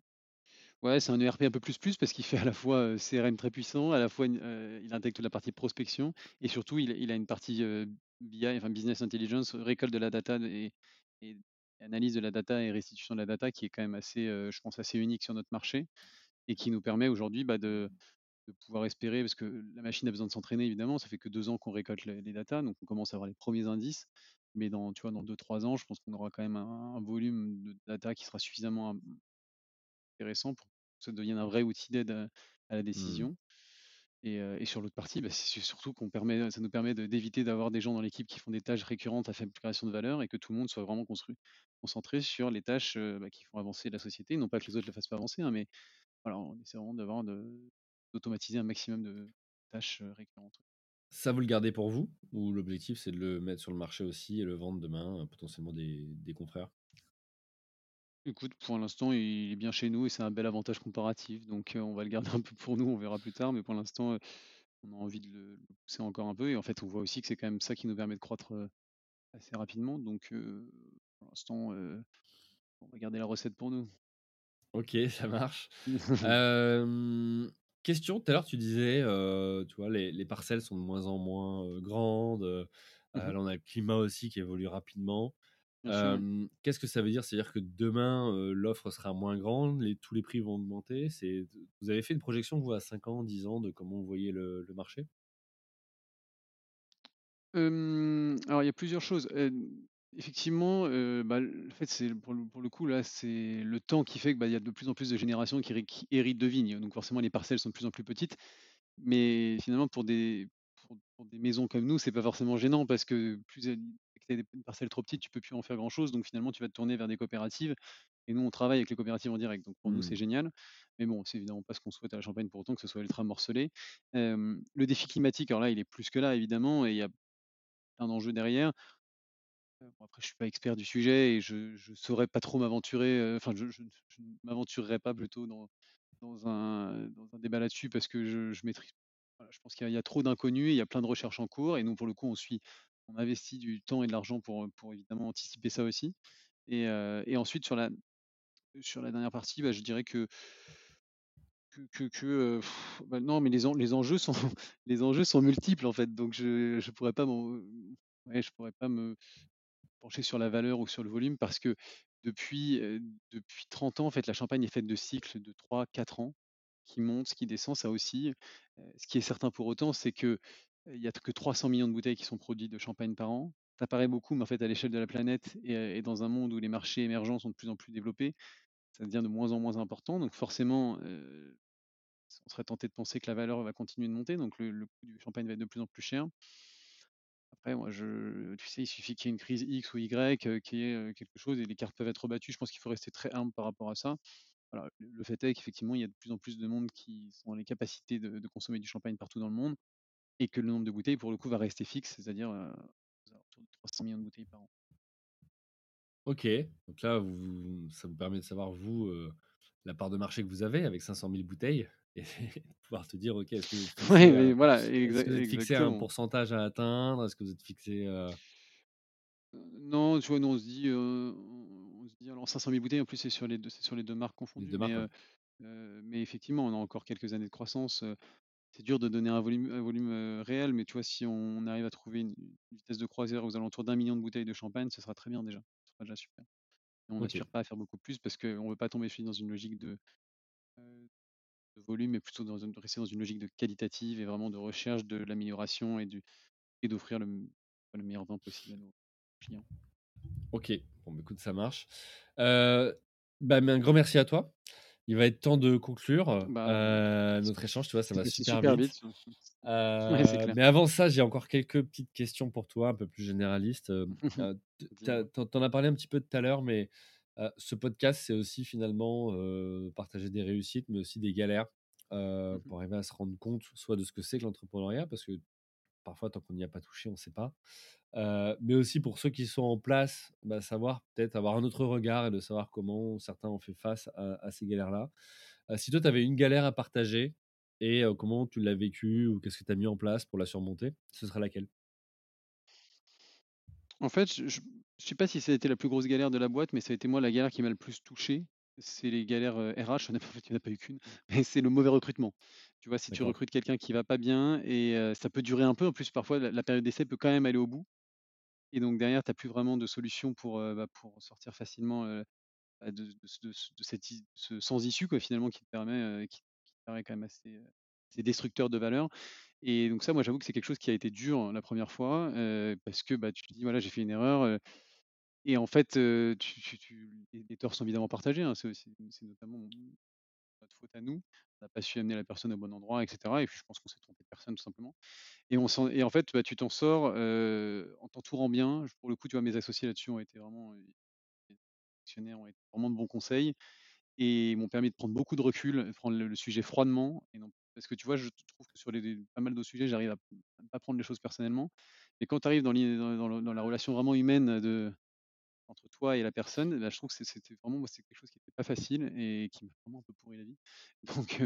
S1: Ouais, c'est un ERP un peu plus plus parce qu'il fait à la fois, CRM très puissant, à la fois il intègre toute la partie prospection et surtout il il a une partie, BI, enfin business intelligence, récolte de la data et et analyse de la data et restitution de la data qui est quand même assez, je pense assez unique sur notre marché et qui nous permet aujourd'hui, bah, de de pouvoir espérer parce que la machine a besoin de s'entraîner évidemment, ça fait que 2 ans qu'on récolte les les datas, donc on commence à avoir les premiers indices. Mais dans, tu vois, dans deux trois ans, je pense qu'on aura quand même un un volume de data qui sera suffisamment intéressant pour que ça devienne un vrai outil d'aide à à la
S3: Mmh.
S1: décision et et sur l'autre partie, bah, c'est surtout qu'on permet ça nous permet de d'éviter d'avoir des gens dans l'équipe qui font des tâches récurrentes à faible création de valeur et que tout le monde soit vraiment construit concentré sur les tâches, bah, qui font avancer la société. Non pas que les autres ne le fassent pas avancer, hein, mais voilà, on essaie vraiment d'avoir de d'automatiser un maximum de tâches, récurrentes.
S3: Ça, vous le gardez pour vous? Ou l'objectif, c'est de le mettre sur le marché aussi et le vendre demain potentiellement des des confrères?
S1: Écoute, pour l'instant, il est bien chez nous et c'est un bel avantage comparatif, donc on va le garder un peu pour nous, on verra plus tard, mais pour l'instant, on a envie de le pousser encore un peu et en fait, on voit aussi que c'est quand même ça qui nous permet de croître, assez rapidement, donc pour l'instant, on va garder la recette pour nous.
S3: OK, ça marche. <laughs> question, tout à l'heure tu disais, tu vois, les les parcelles sont de moins en moins, grandes,
S1: Mmh
S3: là on a le climat aussi qui évolue rapidement. Qu'est-ce que ça veut dire? C'est-à-dire que demain, l'offre sera moins grande, les tous les prix vont augmenter? Vous avez fait une projection, vous, à 5 ans, 10 ans de comment vous voyez le le marché?
S1: Alors il y a plusieurs choses. Effectivement, heu, bah, le fait, c'est pour le pour le coup, là, c'est le temps qui fait que, bah, il y a de plus en plus de générations qui hé qui héritent de vignes. Donc forcément, les parcelles sont de plus en plus petites. Mais finalement, pour des pour pour des maisons comme nous, c'est pas forcément gênant parce que plus elles que tu as des une parcelle trop petite, tu peux plus en faire grand chose. Donc finalement, tu vas te tourner vers des coopératives et nous, on travaille avec les coopératives en direct. Donc pour nous, c'est
S3: Mmh.
S1: génial. Mais bon, c'est évidemment pas ce qu'on souhaite à la Champagne pour autant que ce soit ultra morcelé. Hem, le défi climatique, alors là, il est plus que là, évidemment et il y a plein d'enjeux derrière. Bon après je suis pas expert du sujet et je je saurais pas trop m'aventurer, heu, enfin je je ne je ne m'aventurerai pas plutôt dans dans un dans un débat là-dessus parce que je maîtrise voilà, je pense qu'il y a il y a trop d'inconnus, il y a plein de recherches en cours et nous pour le coup on suit on investit du temps et de l'argent pour, pour évidemment anticiper ça aussi et et ensuite sur la sur la dernière partie, bah, je dirais que que bah, non mais les en les enjeux sont <laughs> les enjeux sont multiples en fait donc je je pourrais pas ouais, je pourrais pas me pencher sur la valeur ou sur le volume parce que depuis, depuis 30 ans, en fait, la Champagne est faite de cycles de trois quatre ans, qui montent, qui descendent, ça. Heu, ce qui est certain pour autant, c'est que, il y a que 300 millions de bouteilles qui sont produites de champagne par an. Ça paraît beaucoup, mais en fait, à l'échelle de la planète et dans un monde où les marchés émergents sont de plus en plus développés, ça devient de moins en moins important. Donc forcément, on serait tenté de penser que la valeur va continuer de monter, donc le le coût du champagne va être de plus en plus cher. Après moi je tu sais, il suffit qu'il y ait une crise X ou Y, qu'il y ait, quelque chose et les cartes peuvent être rebattues. Je pense qu'il faut rester très humble par rapport à ça. Le fait est qu'effectivement, il y a de plus en plus de monde qui sont dans les capacités de consommer du champagne partout dans le monde et que le nombre de bouteilles, pour le coup, va rester fixe, c'est-à-dire, alentours de 300 000 000 de bouteilles par an.
S3: OK, donc là, vous ça vous permet de savoir, vous, la part de marché que vous avez avec 500 000 bouteilles et <laughs> pouvoir te dire: «OK, est-ce que <laughs>
S1: Ouais, mais
S3: à
S1: voilà,
S3: est-ce que vous êtes fixé à un pourcentage à atteindre? Est-ce que vous êtes fixé, heu»
S1: Heu, non, tu vois, nous on se dit, on se dit alors 500 000 bouteilles en plus c'est sur les 2 c'est sur les 2 marques confondues,
S3: 2
S1: mais
S3: ouais.
S1: effectivement, on a encore quelques années de croissance, c'est dur de donner un volume un volume, heu, réel, mais tu vois, si on arrive à trouver une vitesse de croisière aux alentours d'1 000 000 de bouteilles de champagne, ce sera très bien déjà. Ce sera déjà super et on
S3: OK.
S1: aspire pas à faire beaucoup plus parce qu'on veut pas tomber dans une logique de volume, mais plutôt dans une rester dans une logique de qualitative et vraiment de recherche de l'amélioration et du et d'offrir le meilleur vin possible à nos clients.
S3: OK, bon, bah, écoute, ça marche. Heu, bah, mais un grand merci à toi. Il va être temps de conclure,
S1: Bah,
S3: heu, notre échange, tu vois, ça va super
S1: super vite,
S3: vite. <laughs>
S1: ouais, c'est
S3: Heu,
S1: clair.
S3: mais avant ça, j'ai encore quelques petites questions pour toi, un peu plus généralistes. <laughs> T tu as
S1: Dis-moi.
S3: tu en tu en as parlé un petit peu tout à l'heure, mais ce podcast, c'est aussi finalement, partager des réussites, mais aussi des galères,
S1: Mmh
S3: pour arriver à se rendre compte, soit de ce que c'est que l'entrepreneuriat, parce que parfois, tant qu'on n'y a pas touché, on sait pas. Mais aussi pour ceux qui sont en place, bah, savoir peut-être avoir un autre regard et de savoir comment certains ont fait face à à ces galères-là. Si toi, tu avais une galère à partager et comment tu l'as vécue ou qu'est-ce que tu as mis en place pour la surmonter, ce serait laquelle?
S1: En fait, je je je sais pas si ça a été la plus grosse galère de la boîte, mais ça a été moi la galère qui m'a le plus touché. c'est les galères, RH, <laughs> en fait, il y en a pas eu qu'une, mais c'est le mauvais recrutement. Tu vois, si tu
S3: D'accord.
S1: recrutes quelqu'un qui va pas bien et ça peut durer un peu, en plus parfois la la période d'essai peut quand même aller au bout et donc derrière tu as plus vraiment de solution pour, bah, pour sortir facilement, bah, de de ce de ce de cette i ce sans issue quoi finalement qui te permet, qui qui te paraît quand même assez, destructeur de valeurs et donc ça, moi j'avoue que c'est quelque chose qui a été dur la première fois, parce que, bah, tu te dis: «Voilà, j'ai fait une erreur», et en fait, tu tu les les torts sont évidemment partagés, hein. C'est notamment notre faute à nous. On n'a pas su amener la personne au bon endroit et cetera et puis je pense qu'on s'est trompé de personne tout simplement et on s'en et en fait, bah, tu t'en sors, heu, en t'entourant bien. Pour le coup, tu vois, mes associés là-dessus ont été vraiment, actionnaires ont vraiment de bons conseils et m'ont permis de prendre beaucoup de recul, de prendre le sujet froidement parce que tu vois, je trouve que sur les les pas mal d'autres sujets, j'arrive à ne pas prendre les choses personnellement et quand tu arrives dans la relation vraiment humaine de entre toi et la personne, là, je trouve que c'était vraiment moi, quelque chose qui était pas facile et qui m'a vraiment un peu pourri la vie. <laughs> Donc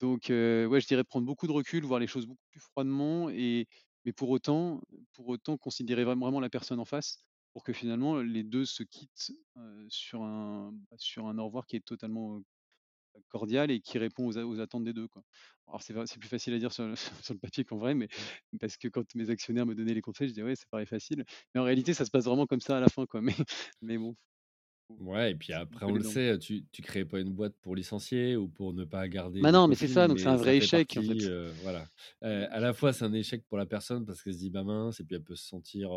S1: donc ouais, je dirais prendre beaucoup de recul, voir les choses beaucoup plus froidement et mais pour autant pour autant considérer vraiment la personne en face pour que finalement les 2 se quittent, sur un bah, sur un au revoir qui est totalement, cordial et qui répond aux attentes des 2 quoi. Alors c'est plus facile à dire sur le <laughs> sur le papier qu'en vrai, mais parce que quand mes actionnaires me donnaient les conseils, je disais: «Ouais, ça paraît facile», mais en réalité, ça se passe vraiment comme ça à la fin quoi, mais <laughs> mais bon,
S3: Ouais et puis après on le sait, tu tu créais pas une boîte pour licencier ou pour ne pas garder
S1: Bah non, mais c'est ça, donc c'est un vrai échec en
S3: partie,
S1: fait.
S3: heu, voilà. Heu,
S1: Mmh,
S3: à la fois, c'est un échec pour la personne parce qu'elle se dit: «Bah mince» et puis elle peut se sentir,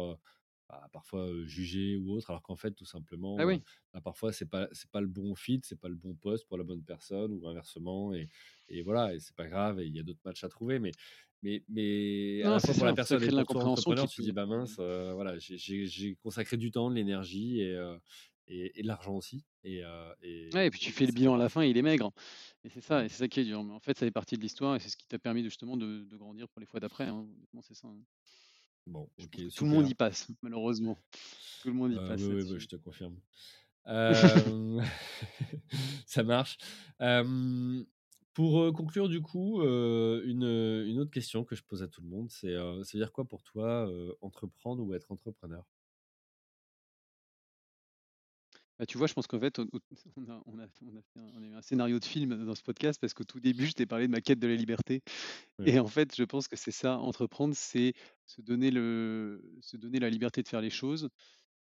S3: bah, parfois, heu, jugée ou autre, alors qu'en fait, tout simplement,
S1: oui.
S3: bah, parfois c'est pas c'est pas le bon fit, c'est pas le bon poste pour la bonne personne ou inversement et et voilà et c'est pas grave et il y a d'autres matchs à trouver mais mais mais à
S1: Non,
S3: la
S1: c'est
S3: fois pour la personne et
S1: de
S3: pour entrepreneur,
S1: qui
S3: tu
S1: peut
S3: dis: «Bah
S1: mmh.
S3: mince, heu, voilà, j'ai consacré du temps, de l'énergie et et et de l'argent aussi et
S1: Ouais
S3: et
S1: puis tu fais le bilan à la
S3: partie».
S1: fin, il est maigre et c'est ça et
S3: Mmh.
S1: c'est ça qui est dur, mais en fait, ça fait partie de l'histoire et c'est ce qui t'a permis de justement de de grandir pour les fois d'après, hein, c'est ça, hein.
S3: Bon,
S1: tout le monde y passe, <laughs> malheureusement. Tout le monde y
S3: oui,
S1: passe
S3: oui, bah,
S1: là-dessus.
S3: je te confirme. Hem, <laughs> <laughs> ça marche. Pour, conclure du coup, une, une autre question que je pose à tout le monde, c'est, ça veut dire quoi pour toi, entreprendre ou être entrepreneur?
S1: Bah, tu vois, je pense qu'en fait, on <laughs> on a on a on a fait un on a eu un scénario de film dans ce podcast parce qu'au tout début, je t'ai parlé de ma quête de la liberté
S3: Ouais.
S1: et en fait, je pense que c'est ça, entreprendre, c'est se donner le se donner la liberté de faire les choses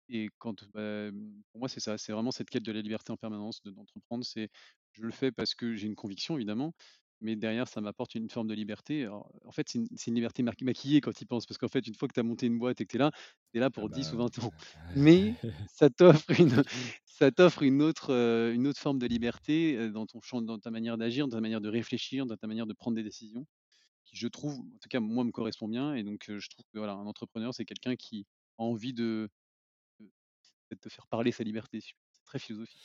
S1: Et quand, bah, mmh, pour moi, c'est ça, c'est vraiment cette quête de la liberté en permanence, de d'entreprendre. C'est je le fais parce que j'ai une conviction évidemment, mais derrière ça m'apporte une forme de liberté. Alors, en fait, c'est une liberté maquillée quand tu y penses, parce qu'en fait, une fois que tu as monté une boîte et que tu es là, tu es là
S3: Ah
S1: pour 10 ou
S3: bah,
S1: 20 ans. Mais <laughs> ça t'offre une ça t'offre une autre, une autre forme de liberté, dans ton champ dans ta manière d'agir, dans ta manière de réfléchir, dans ta manière de prendre des décisions, qui je trouve, en tout cas moi, me correspond bien et donc je trouve que voilà, un entrepreneur, c'est quelqu'un qui a envie de de te faire parler sa liberté, c'est très philosophique.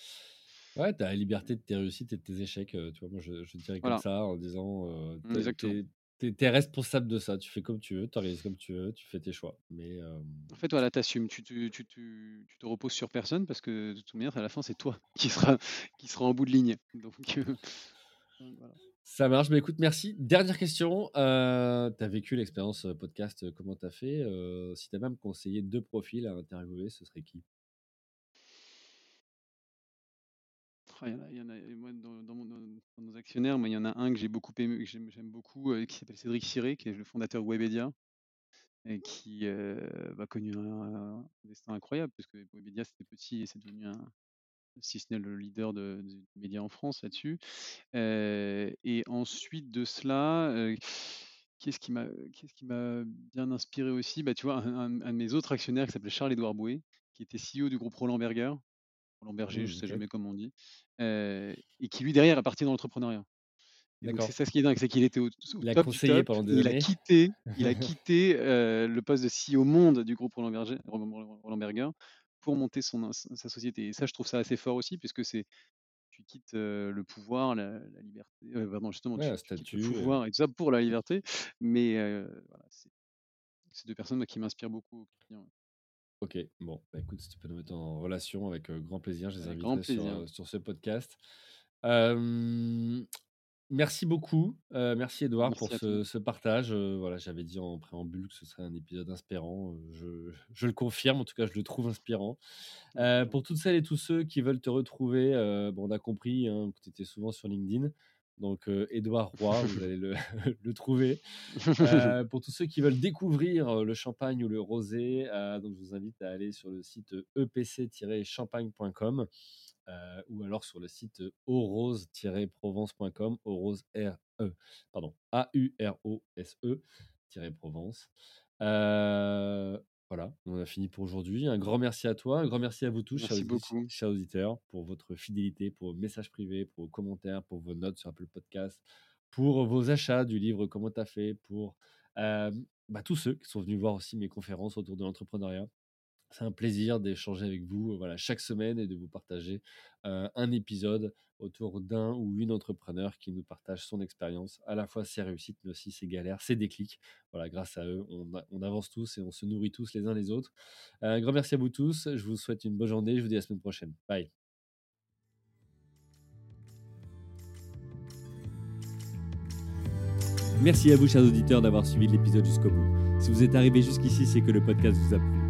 S3: ouais, tu as la liberté de tes réussites et de tes échecs, tu vois? Moi, je je dirais comme
S1: Voilà,
S3: ça en disant, heu, tu
S1: exactement.
S3: es responsable de ça. Tu fais comme tu veux, tu organises comme tu veux, tu fais tes choix. Mais,
S1: En fait, voilà, tu assumes, tu te tu tu tu te reposes sur personne parce que de toute manière, à la fin, c'est toi <laughs> qui sera qui sera en bout de ligne. Donc voilà.
S3: ça marche. Bah, écoute, merci. Dernière question, heu, tu as vécu l'expérience, podcast, comment tu as fait? Si tu avais à me conseiller 2 profils à interviewer, ce serait qui?
S1: Ah, il y en a il y en a dans dans mon nos actionnaires, moi, il y en a un que j'ai beaucoup aimé, que j'aime beaucoup, heu, qui s'appelle Cédric Ciré, qui est le fondateur de Webedia et qui, heu, bah, connu un un destin incroyable parce que Webedia, c'était petit et c'est devenu un si ce n'est le leader de du média en France là-dessus. Heu et ensuite de cela, heu, qu'est-ce qui m'a qu'est-ce qui m'a bien inspiré aussi? Bah, tu vois, un de mes autres actionnaires qui s'appelait Charles-Édouard Bouet, qui était CEO du groupe Roland Berger, Roland Berger, je
S3: Mmh,
S1: sais jamais comment on dit, et qui lui derrière est parti dans l'entrepreneuriat. C'est ça ce qui est dingue, c'est qu'il était au au
S3: Il a
S1: top du
S3: des
S1: il a quitté il a <laughs> quitté, heu, le poste de CEO monde du groupe Roland Berger Roland Roland Berger pour monter son sa société. Et ça, je trouve ça assez fort aussi puisque c'est tu quittes, heu, le pouvoir, la la liberté, pardon, justement,
S3: Ouais,
S1: tu tu quittes le pouvoir et tout ça pour la liberté, mais voilà, c'est 2 personnes, qui m'inspirent beaucoup au.
S3: OK. Bon, bah, écoute, si tu peux nous mettre en relation avec, grand plaisir, je les
S1: Avec grand
S3: inviterai sur,
S1: plaisir.
S3: heu, sur ce podcast. Merci beaucoup. Euh, merci Edouard
S1: Merci
S3: pour ce, ce partage. Euh, voilà, j'avais dit en préambule que ce serait un épisode inspirant. Euh, je, je le confirme, en tout cas, je le trouve inspirant. Euh, pour toutes celles et tous ceux qui veulent te retrouver, euh, bon, on a compris hein, que tu étais souvent sur LinkedIn. Donc, euh, Edouard Roy, vous allez le, <laughs> <laughs> le trouver. Euh, pour tous ceux qui veulent découvrir euh, le champagne ou le rosé, euh, donc je vous invite à aller sur le site epc-champagne.com euh, ou alors sur le site aurose-provence.com, aurose R E, pardon, A U R O S E Provence. Euh, voilà, on a fini pour aujourd'hui. Un grand merci à toi, un grand merci à vous tous, chers,
S1: beaucoup.
S3: chers auditeurs, pour votre fidélité, pour vos messages privés, pour vos commentaires, pour vos notes sur Apple Podcast, pour vos achats du livre Comment t'as fait, pour euh, bah, tous ceux qui sont venus voir aussi mes conférences autour de l'entrepreneuriat. C'est un plaisir d'échanger avec vous euh, voilà, chaque semaine et de vous partager euh, un épisode autour d'un ou une entrepreneur qui nous partage son expérience, à la fois ses réussites, mais aussi ses galères, ses déclics. Voilà, grâce à eux, on, avance tous et on se nourrit tous les uns les autres. Euh, un grand merci à vous tous. Je vous souhaite une bonne journée. Je vous dis à la semaine prochaine. Bye.
S2: Merci à vous, chers auditeurs, d'avoir suivi l'épisode jusqu'au bout. Si vous êtes arrivé jusqu'ici, c'est que le podcast vous a plu.